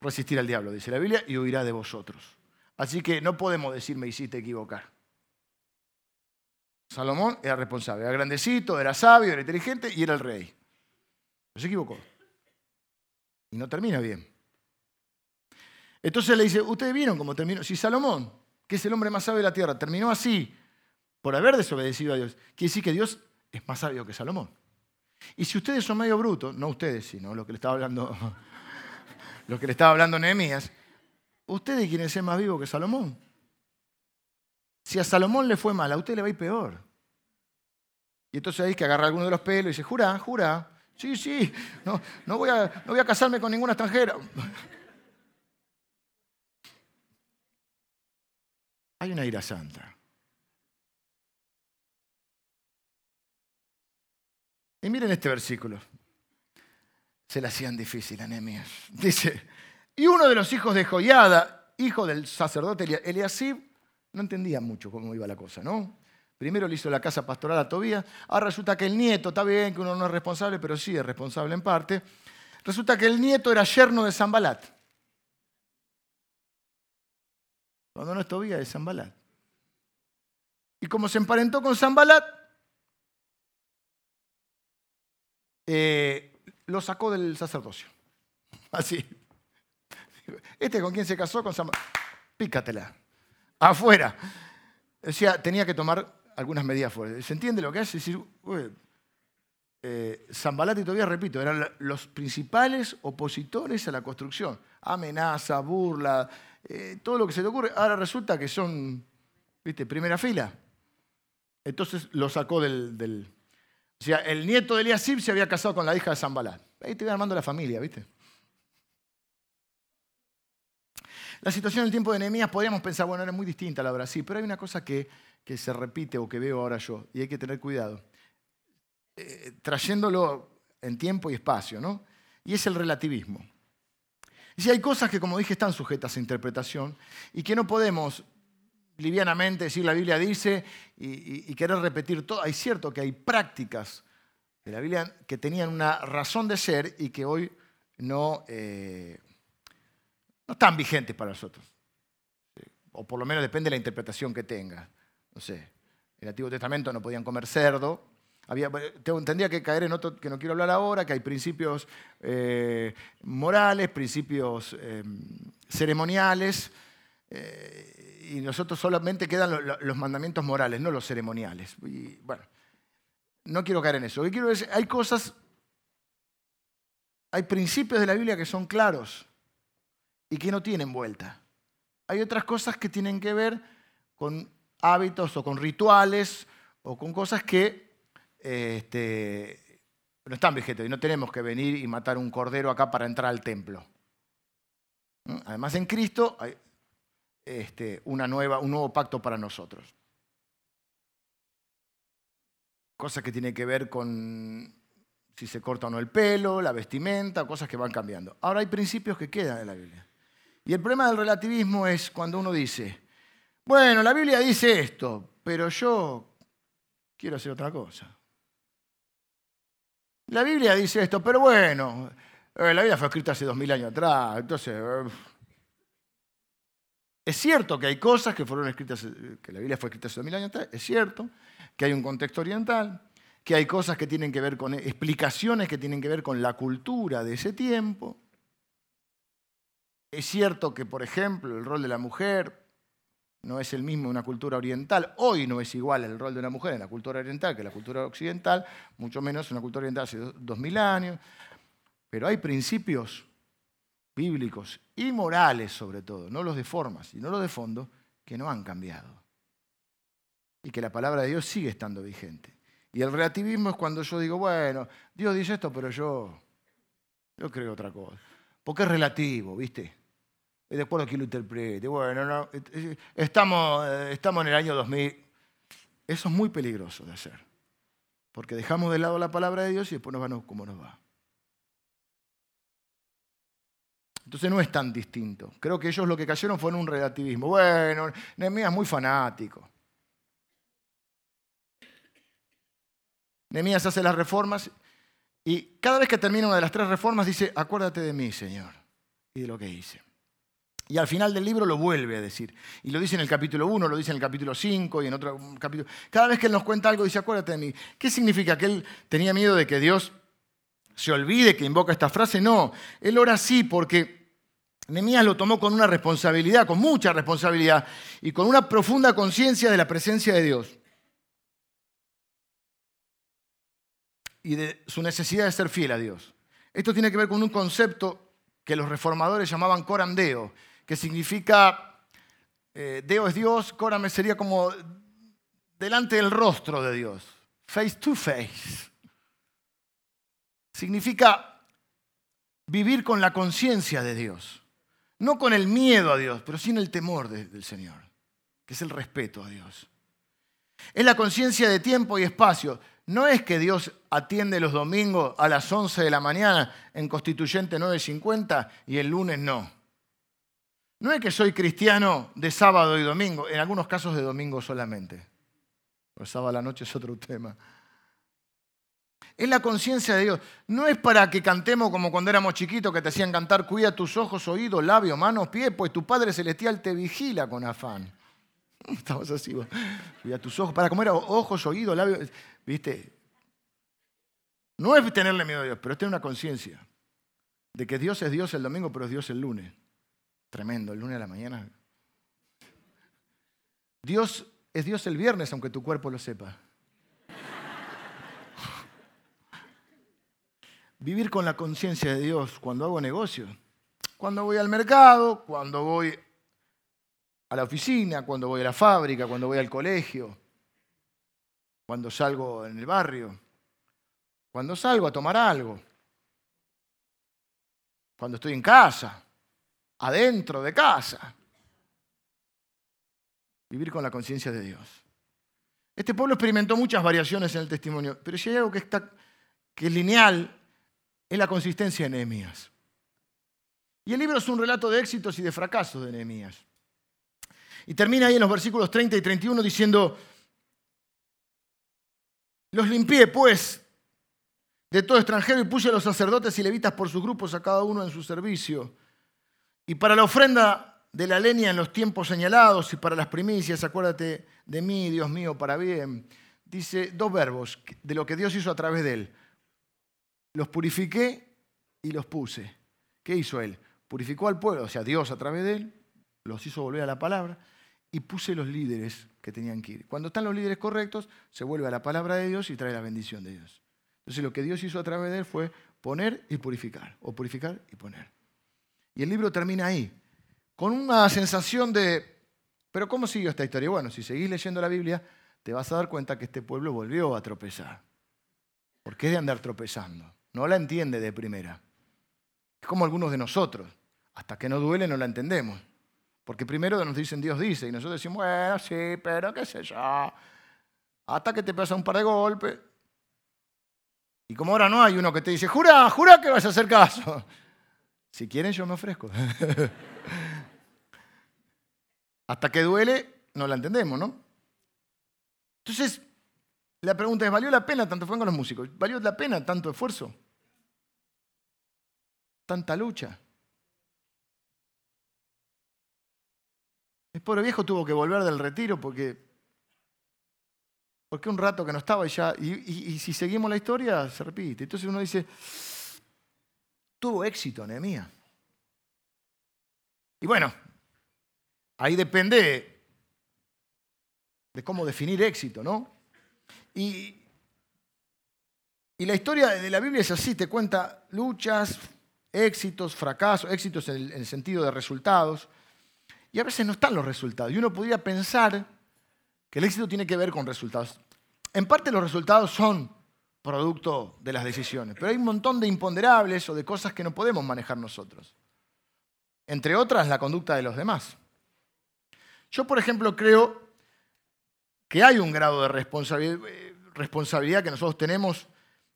resistir al diablo, dice la Biblia, y huirá de vosotros. Así que no podemos decir me hiciste equivocar. Salomón era responsable, era grandecito, era sabio, era inteligente y era el rey. No se equivocó. Y no termina bien. Entonces le dice, ustedes vieron cómo terminó. Si Salomón, que es el hombre más sabio de la tierra, terminó así por haber desobedecido a Dios, quiere decir que Dios es más sabio que Salomón. Y si ustedes son medio brutos, no ustedes, sino lo que le estaba hablando, lo que le estaba hablando Nehemías, ustedes quieren ser más vivos que Salomón. Si a Salomón le fue mal, a usted le va a ir peor. Y entonces hay que agarrar alguno de los pelos y dice, jura, jura. Sí, sí, no, no, voy a, no voy a casarme con ninguna extranjera. hay una ira santa. Y miren este versículo. Se le hacían difícil a. Dice, y uno de los hijos de Joiada, hijo del sacerdote Eliasib, no entendía mucho cómo iba la cosa, ¿no? Primero le hizo la casa pastoral a Tobías, ahora resulta que el nieto, está bien que uno no es responsable, pero sí es responsable en parte, resulta que el nieto era yerno de Zambalat. Cuando no es Tobía, es Zambalat. Y como se emparentó con Zambalat, eh, lo sacó del sacerdocio. Así. Este con quien se casó con Zambalat. Pícatela. Afuera. O tenía que tomar algunas medidas fuertes. ¿Se entiende lo que hace? Es decir, eh, Zambalat y todavía repito, eran los principales opositores a la construcción. Amenaza, burla, eh, todo lo que se te ocurre. Ahora resulta que son, viste, primera fila. Entonces lo sacó del, O sea, el nieto de Eliasib se había casado con la hija de Zambalat. Ahí te iba armando la familia, viste. La situación en el tiempo de Nehemías podríamos pensar, bueno, era muy distinta la verdad, sí, pero hay una cosa que, se repite o que veo ahora yo, y hay que tener cuidado, eh, trayéndolo en tiempo y espacio, ¿no? Y es el relativismo. Y si hay cosas que, como dije, están sujetas a interpretación y que no podemos livianamente decir la Biblia dice y, querer repetir todo. Hay cierto que hay prácticas de la Biblia que tenían una razón de ser y que hoy no, eh, no están vigentes para nosotros. O por lo menos depende de la interpretación que tenga. No sé, en el Antiguo Testamento no podían comer cerdo, había, tendría que caer en otro que no quiero hablar ahora, que hay principios eh, morales, principios eh, ceremoniales, eh, y nosotros solamente quedan los, mandamientos morales, no los ceremoniales. Bueno, no quiero caer en eso. quiero decir, hay cosas, hay principios de la Biblia que son claros y que no tienen vuelta. Hay otras cosas que tienen que ver con hábitos o con rituales o con cosas que este, no están y no tenemos que venir y matar un cordero acá para entrar al templo. ¿Mm? Además, en Cristo hay este, una nueva, un nuevo pacto para nosotros. Cosas que tienen que ver con si se corta o no el pelo, la vestimenta, cosas que van cambiando. Ahora hay principios que quedan en la Biblia. Y el problema del relativismo es cuando uno dice, bueno, la Biblia dice esto, pero yo quiero hacer otra cosa. La Biblia dice esto, pero bueno, eh, la Biblia fue escrita hace dos mil años atrás, entonces... Eh, es cierto que hay cosas que fueron escritas, eh, que la Biblia fue escrita hace dos mil años atrás, es cierto que hay un contexto oriental, que hay cosas que tienen que ver con explicaciones que tienen que ver con la cultura de ese tiempo. Es cierto que, por ejemplo, el rol de la mujer no es el mismo una cultura oriental. Hoy no es igual el rol de una mujer en la cultura oriental que en la cultura occidental, mucho menos en una cultura oriental hace dos mil años. Pero hay principios bíblicos y morales sobre todo, no los de forma, sino los de fondo, que no han cambiado. Y que la palabra de Dios sigue estando vigente. Y el relativismo es cuando yo digo, bueno, Dios dice esto, pero yo, yo creo otra cosa. Porque es relativo, ¿viste? De acuerdo a quién lo interprete. Bueno, no, estamos, estamos en el año 2000. Eso es muy peligroso de hacer. Porque dejamos de lado la palabra de Dios y después nos va como nos va. Entonces no es tan distinto. Creo que ellos lo que cayeron fue en un relativismo. Bueno, Nehemías es muy fanático. Nehemías hace las reformas y cada vez que termina una de las tres reformas dice, acuérdate de mí, Señor, y de lo que hice. Y al final del libro lo vuelve a decir. Y lo dice en el capítulo 1, lo dice en el capítulo 5 y en otro capítulo. Cada vez que él nos cuenta algo dice, acuérdate de mí. ¿Qué significa? ¿Que él tenía miedo de que Dios se olvide que invoca esta frase? No, él ora así porque Nehemías lo tomó con una responsabilidad, con mucha responsabilidad y con una profunda conciencia de la presencia de Dios. Y de su necesidad de ser fiel a Dios. Esto tiene que ver con un concepto que los reformadores llamaban corandeo que significa, eh, Deo es Dios, Córame sería como delante del rostro de Dios, face to face. Significa vivir con la conciencia de Dios, no con el miedo a Dios, pero sin el temor del Señor, que es el respeto a Dios. Es la conciencia de tiempo y espacio. No es que Dios atiende los domingos a las 11 de la mañana en Constituyente 950 y el lunes no. No es que soy cristiano de sábado y domingo, en algunos casos de domingo solamente. Pero sábado a la noche es otro tema. Es la conciencia de Dios. No es para que cantemos como cuando éramos chiquitos que te hacían cantar, cuida tus ojos, oídos, labios, manos, pies, pues tu Padre Celestial te vigila con afán. Estamos así, cuida tus ojos, para comer ojos, oídos, labios, ¿viste? No es tenerle miedo a Dios, pero es tener una conciencia de que Dios es Dios el domingo, pero es Dios el lunes. Tremendo, el lunes a la mañana. Dios es Dios el viernes, aunque tu cuerpo lo sepa. Vivir con la conciencia de Dios cuando hago negocio, cuando voy al mercado, cuando voy a la oficina, cuando voy a la fábrica, cuando voy al colegio, cuando salgo en el barrio, cuando salgo a tomar algo, cuando estoy en casa adentro de casa. Vivir con la conciencia de Dios. Este pueblo experimentó muchas variaciones en el testimonio, pero si hay algo que, está, que es lineal, es la consistencia de Nehemías. Y el libro es un relato de éxitos y de fracasos de Nehemías. Y termina ahí en los versículos 30 y 31 diciendo, los limpié pues de todo extranjero y puse a los sacerdotes y levitas por sus grupos a cada uno en su servicio y para la ofrenda de la leña en los tiempos señalados y para las primicias, acuérdate de mí, Dios mío, para bien. Dice dos verbos de lo que Dios hizo a través de él. Los purifiqué y los puse. ¿Qué hizo él? Purificó al pueblo, o sea, Dios a través de él, los hizo volver a la palabra y puse los líderes que tenían que ir. Cuando están los líderes correctos, se vuelve a la palabra de Dios y trae la bendición de Dios. Entonces lo que Dios hizo a través de él fue poner y purificar, o purificar y poner. Y el libro termina ahí, con una sensación de, pero ¿cómo siguió esta historia? Bueno, si seguís leyendo la Biblia, te vas a dar cuenta que este pueblo volvió a tropezar. ¿Por qué de andar tropezando? No la entiende de primera. Es como algunos de nosotros. Hasta que no duele no la entendemos. Porque primero nos dicen Dios dice y nosotros decimos, bueno, sí, pero qué sé yo. Hasta que te pasa un par de golpes. Y como ahora no hay uno que te dice, jura, jura que vas a hacer caso. Si quieren, yo me ofrezco. Hasta que duele, no la entendemos, ¿no? Entonces, la pregunta es, ¿valió la pena tanto fue con los músicos? ¿Valió la pena tanto esfuerzo? ¿Tanta lucha? El pobre viejo tuvo que volver del retiro porque, porque un rato que no estaba y ya, y si seguimos la historia, se repite. Entonces uno dice, tuvo éxito Nehemías. Y bueno, ahí depende de cómo definir éxito, ¿no? Y, y la historia de la Biblia es así, te cuenta luchas, éxitos, fracasos, éxitos en el, en el sentido de resultados. Y a veces no están los resultados. Y uno podría pensar que el éxito tiene que ver con resultados. En parte los resultados son producto de las decisiones. Pero hay un montón de imponderables o de cosas que no podemos manejar nosotros. Entre otras, la conducta de los demás. Yo, por ejemplo, creo que hay un grado de responsabilidad que nosotros tenemos,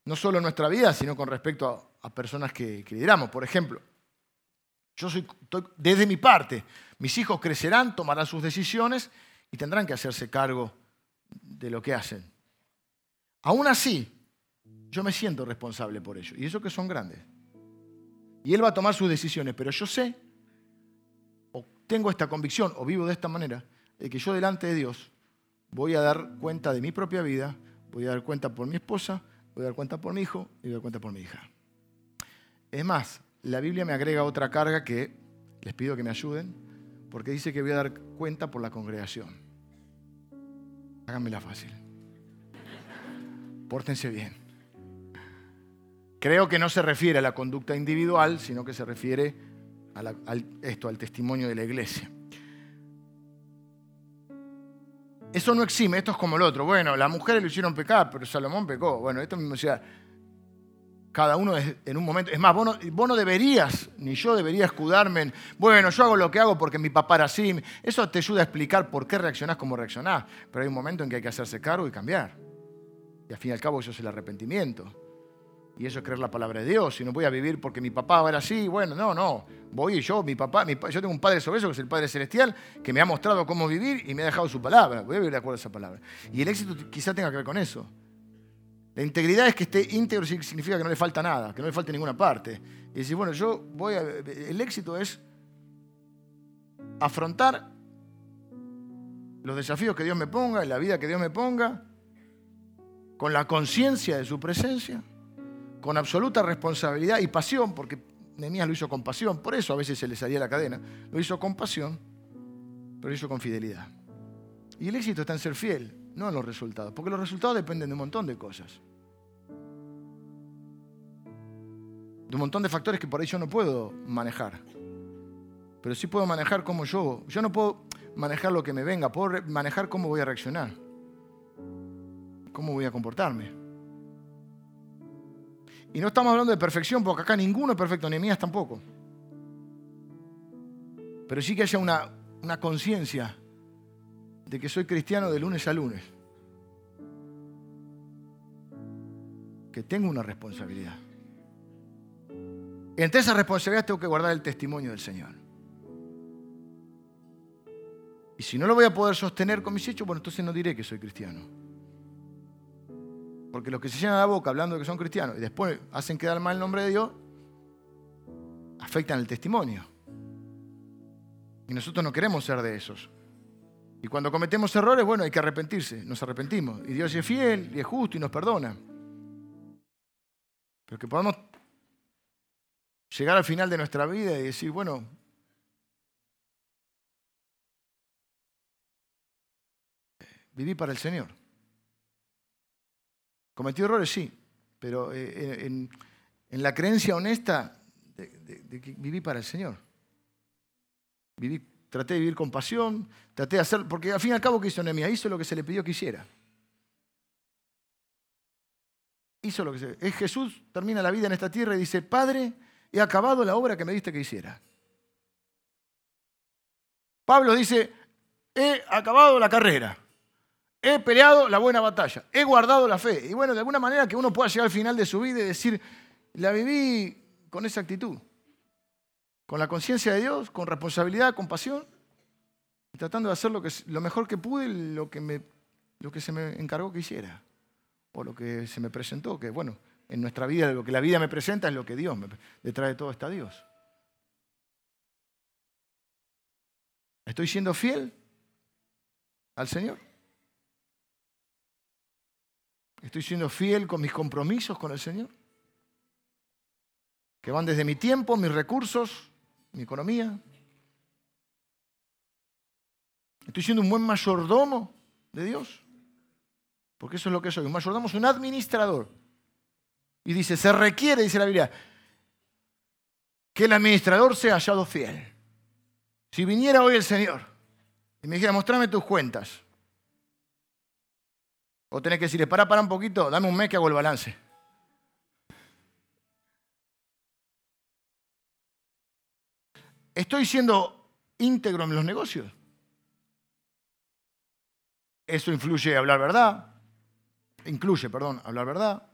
no solo en nuestra vida, sino con respecto a, personas que, lideramos. Por ejemplo, yo soy, desde mi parte, mis hijos crecerán, tomarán sus decisiones y tendrán que hacerse cargo de lo que hacen. Aún así, yo me siento responsable por ello. Y eso que son grandes. Y él va a tomar sus decisiones, pero yo sé, o tengo esta convicción, o vivo de esta manera, de que yo delante de Dios voy a dar cuenta de mi propia vida, voy a dar cuenta por mi esposa, voy a dar cuenta por mi hijo y voy a dar cuenta por mi hija. Es más, la Biblia me agrega otra carga que les pido que me ayuden, porque dice que voy a dar cuenta por la congregación. Háganmela fácil. Pórtense bien. Creo que no se refiere a la conducta individual, sino que se refiere a esto, al testimonio de la iglesia. Eso no exime, esto es como el otro. Bueno, las mujeres lo hicieron pecar, pero Salomón pecó. Bueno, esto mismo, o sea, cada uno en un momento. Es más, vos no, deberías, ni yo debería escudarme en, bueno, yo hago lo que hago porque mi papá era así. Eso te ayuda a explicar por qué reaccionás como reaccionás. Pero hay un momento en que hay que hacerse cargo y cambiar. Y al fin y al cabo eso es el arrepentimiento. Y eso es creer la palabra de Dios. Y no voy a vivir porque mi papá era así. Bueno, no, no. Voy yo, mi papá, yo tengo un Padre sobre eso, que es el Padre Celestial, que me ha mostrado cómo vivir y me ha dejado su palabra. Voy a vivir de acuerdo a esa palabra. Y el éxito quizá tenga que ver con eso. La integridad es que esté íntegro significa que no le falta nada, que no le falte ninguna parte. Y decir, bueno, yo voy a... El éxito es afrontar los desafíos que Dios me ponga, la vida que Dios me ponga, con la conciencia de su presencia con absoluta responsabilidad y pasión, porque Nehemías lo hizo con pasión, por eso a veces se le salía la cadena, lo hizo con pasión, pero lo hizo con fidelidad. Y el éxito está en ser fiel, no en los resultados, porque los resultados dependen de un montón de cosas. De un montón de factores que por ahí yo no puedo manejar. Pero sí puedo manejar cómo yo. Yo no puedo manejar lo que me venga, puedo manejar cómo voy a reaccionar. Cómo voy a comportarme. Y no estamos hablando de perfección, porque acá ninguno es perfecto, ni mías tampoco. Pero sí que haya una, conciencia de que soy cristiano de lunes a lunes. Que tengo una responsabilidad. Entre esa responsabilidad tengo que guardar el testimonio del Señor. Y si no lo voy a poder sostener con mis hechos, bueno, entonces no diré que soy cristiano. Porque los que se llenan la boca hablando de que son cristianos y después hacen quedar mal el nombre de Dios, afectan el testimonio. Y nosotros no queremos ser de esos. Y cuando cometemos errores, bueno, hay que arrepentirse. Nos arrepentimos. Y Dios es fiel y es justo y nos perdona. Pero que podamos llegar al final de nuestra vida y decir, bueno, viví para el Señor. Cometió errores, sí, pero eh, en, la creencia honesta de, que viví para el Señor. Viví, traté de vivir con pasión, traté de hacer, porque al fin y al cabo, ¿qué hizo Nehemías? Hizo lo que se le pidió que hiciera. Hizo lo que Es Jesús, termina la vida en esta tierra y dice, Padre, he acabado la obra que me diste que hiciera. Pablo dice, he acabado la carrera. He peleado la buena batalla, he guardado la fe. Y bueno, de alguna manera que uno pueda llegar al final de su vida y decir, la viví con esa actitud, con la conciencia de Dios, con responsabilidad, con pasión, tratando de hacer lo, que, lo mejor que pude, lo que, lo que se me encargó que hiciera, o lo que se me presentó, que bueno, en nuestra vida lo que la vida me presenta es lo que Dios me, detrás de todo está Dios. ¿Estoy siendo fiel al Señor? ¿Estoy siendo fiel con mis compromisos con el Señor? Que van desde mi tiempo, mis recursos, mi economía. ¿Estoy siendo un buen mayordomo de Dios? Porque eso es lo que soy. Un mayordomo es un administrador. Y dice, se requiere, dice la Biblia, que el administrador sea hallado fiel. Si viniera hoy el Señor y me dijera, mostrame tus cuentas, o tenés que decirle, para, para un poquito, dame un mes que hago el balance. ¿Estoy siendo íntegro en los negocios? Eso influye hablar verdad. incluye, perdón, hablar verdad,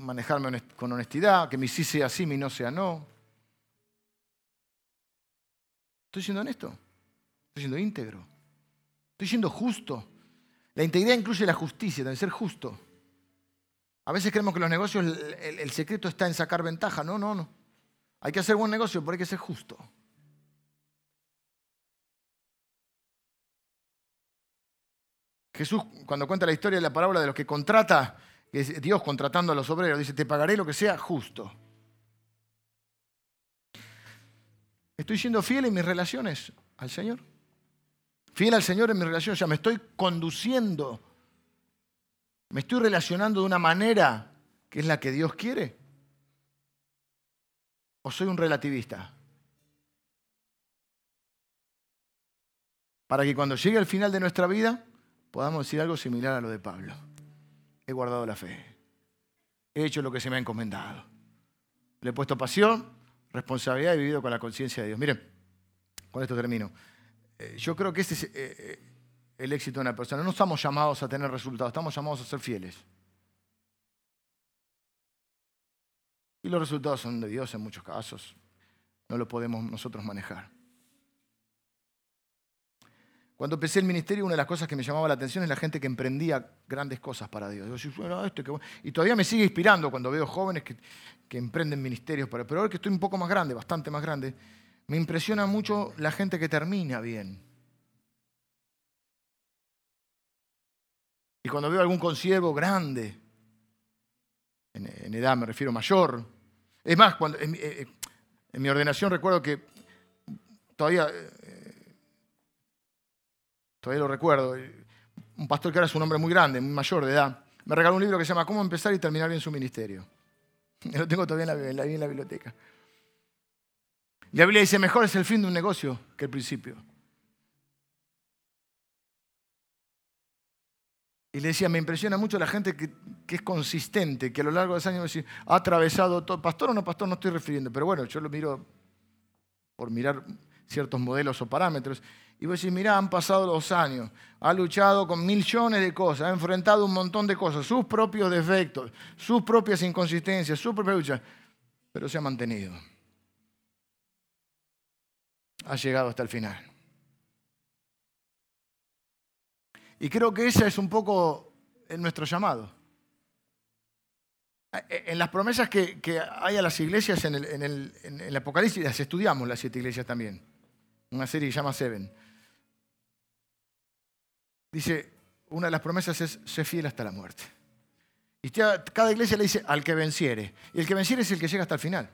manejarme con honestidad, que mi sí sea sí, mi no sea no. Estoy siendo honesto, estoy siendo íntegro, estoy siendo justo. La integridad incluye la justicia, de ser justo. A veces creemos que los negocios el, el secreto está en sacar ventaja. No, no, no. Hay que hacer buen negocio, pero hay que ser justo. Jesús, cuando cuenta la historia de la parábola de los que contrata, Dios contratando a los obreros, dice, te pagaré lo que sea justo. Estoy siendo fiel en mis relaciones al Señor. Fiel al Señor en mis relaciones, o sea, me estoy conduciendo, me estoy relacionando de una manera que es la que Dios quiere. ¿O soy un relativista? Para que cuando llegue el final de nuestra vida podamos decir algo similar a lo de Pablo. He guardado la fe. He hecho lo que se me ha encomendado. Le he puesto pasión, responsabilidad y he vivido con la conciencia de Dios. Miren, con esto termino. Eh, yo creo que este es eh, eh, el éxito de una persona. No estamos llamados a tener resultados, estamos llamados a ser fieles. Y los resultados son de Dios en muchos casos. No lo podemos nosotros manejar. Cuando empecé el ministerio, una de las cosas que me llamaba la atención es la gente que emprendía grandes cosas para Dios. Y todavía me sigue inspirando cuando veo jóvenes que, emprenden ministerios. Para... Pero ahora que estoy un poco más grande, bastante más grande, me impresiona mucho la gente que termina bien. Y cuando veo algún consiervo grande, en, edad me refiero mayor, es más, cuando, en, eh, en mi ordenación recuerdo que todavía todavía lo recuerdo, un pastor que era un hombre muy grande, muy mayor de edad, me regaló un libro que se llama Cómo empezar y terminar bien su ministerio. Lo tengo todavía la, en la biblioteca. La Biblia dice, mejor es el fin de un negocio que el principio. Y le decía, me impresiona mucho la gente que, es consistente, que a lo largo de los años ha atravesado todo. Pastor o no pastor, no estoy refiriendo, pero bueno, yo lo miro por mirar ciertos modelos o parámetros. Y vos decís, mirá, han pasado los años, ha luchado con millones de cosas, ha enfrentado un montón de cosas, sus propios defectos, sus propias inconsistencias, sus propias luchas, pero se ha mantenido. Ha llegado hasta el final. Y creo que ese es un poco nuestro llamado. En las promesas que, hay a las iglesias en el, en el Apocalipsis, las estudiamos las siete iglesias también. Una serie que se llama Seven. Dice, una de las promesas es, ser fiel hasta la muerte. Y cada iglesia le dice, al que venciere. Y el que venciere es el que llega hasta el final.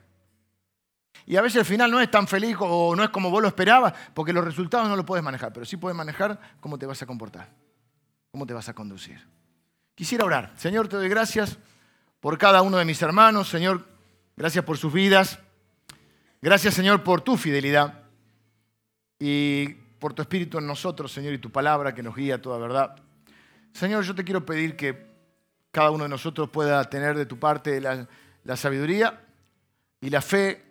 Y a veces el final no es tan feliz o no es como vos lo esperabas, porque los resultados no lo puedes manejar, pero sí puedes manejar cómo te vas a comportar, cómo te vas a conducir. Quisiera orar. Señor, te doy gracias por cada uno de mis hermanos. Señor, gracias por sus vidas. Gracias, Señor, por tu fidelidad. Y por tu espíritu en nosotros, Señor, y tu palabra que nos guía a toda verdad. Señor, yo te quiero pedir que cada uno de nosotros pueda tener de tu parte la, la sabiduría y la fe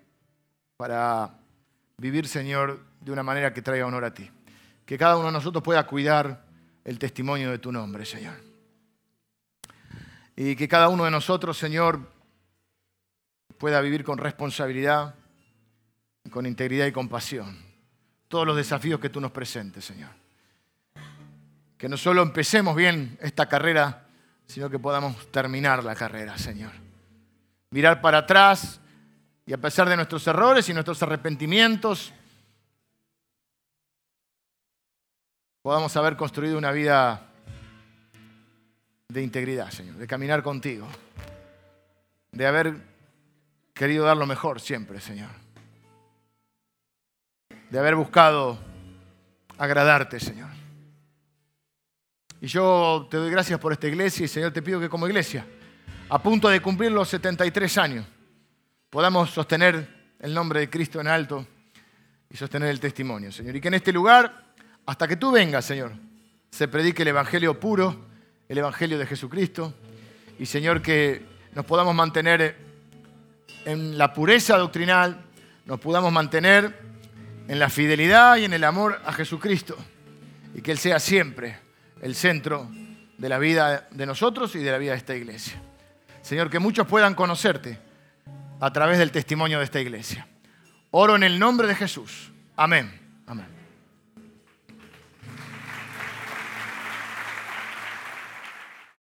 para vivir, Señor, de una manera que traiga honor a ti. Que cada uno de nosotros pueda cuidar el testimonio de tu nombre, Señor. Y que cada uno de nosotros, Señor, pueda vivir con responsabilidad, con integridad y compasión todos los desafíos que tú nos presentes, Señor. Que no solo empecemos bien esta carrera, sino que podamos terminar la carrera, Señor. Mirar para atrás y a pesar de nuestros errores y nuestros arrepentimientos, podamos haber construido una vida de integridad, Señor, de caminar contigo, de haber querido dar lo mejor siempre, Señor de haber buscado agradarte, Señor. Y yo te doy gracias por esta iglesia y, Señor, te pido que como iglesia, a punto de cumplir los 73 años, podamos sostener el nombre de Cristo en alto y sostener el testimonio, Señor. Y que en este lugar, hasta que tú vengas, Señor, se predique el Evangelio puro, el Evangelio de Jesucristo. Y, Señor, que nos podamos mantener en la pureza doctrinal, nos podamos mantener en la fidelidad y en el amor a Jesucristo y que Él sea siempre el centro de la vida de nosotros y de la vida de esta iglesia. Señor, que muchos puedan conocerte a través del testimonio de esta iglesia. Oro en el nombre de Jesús. Amén. Amén.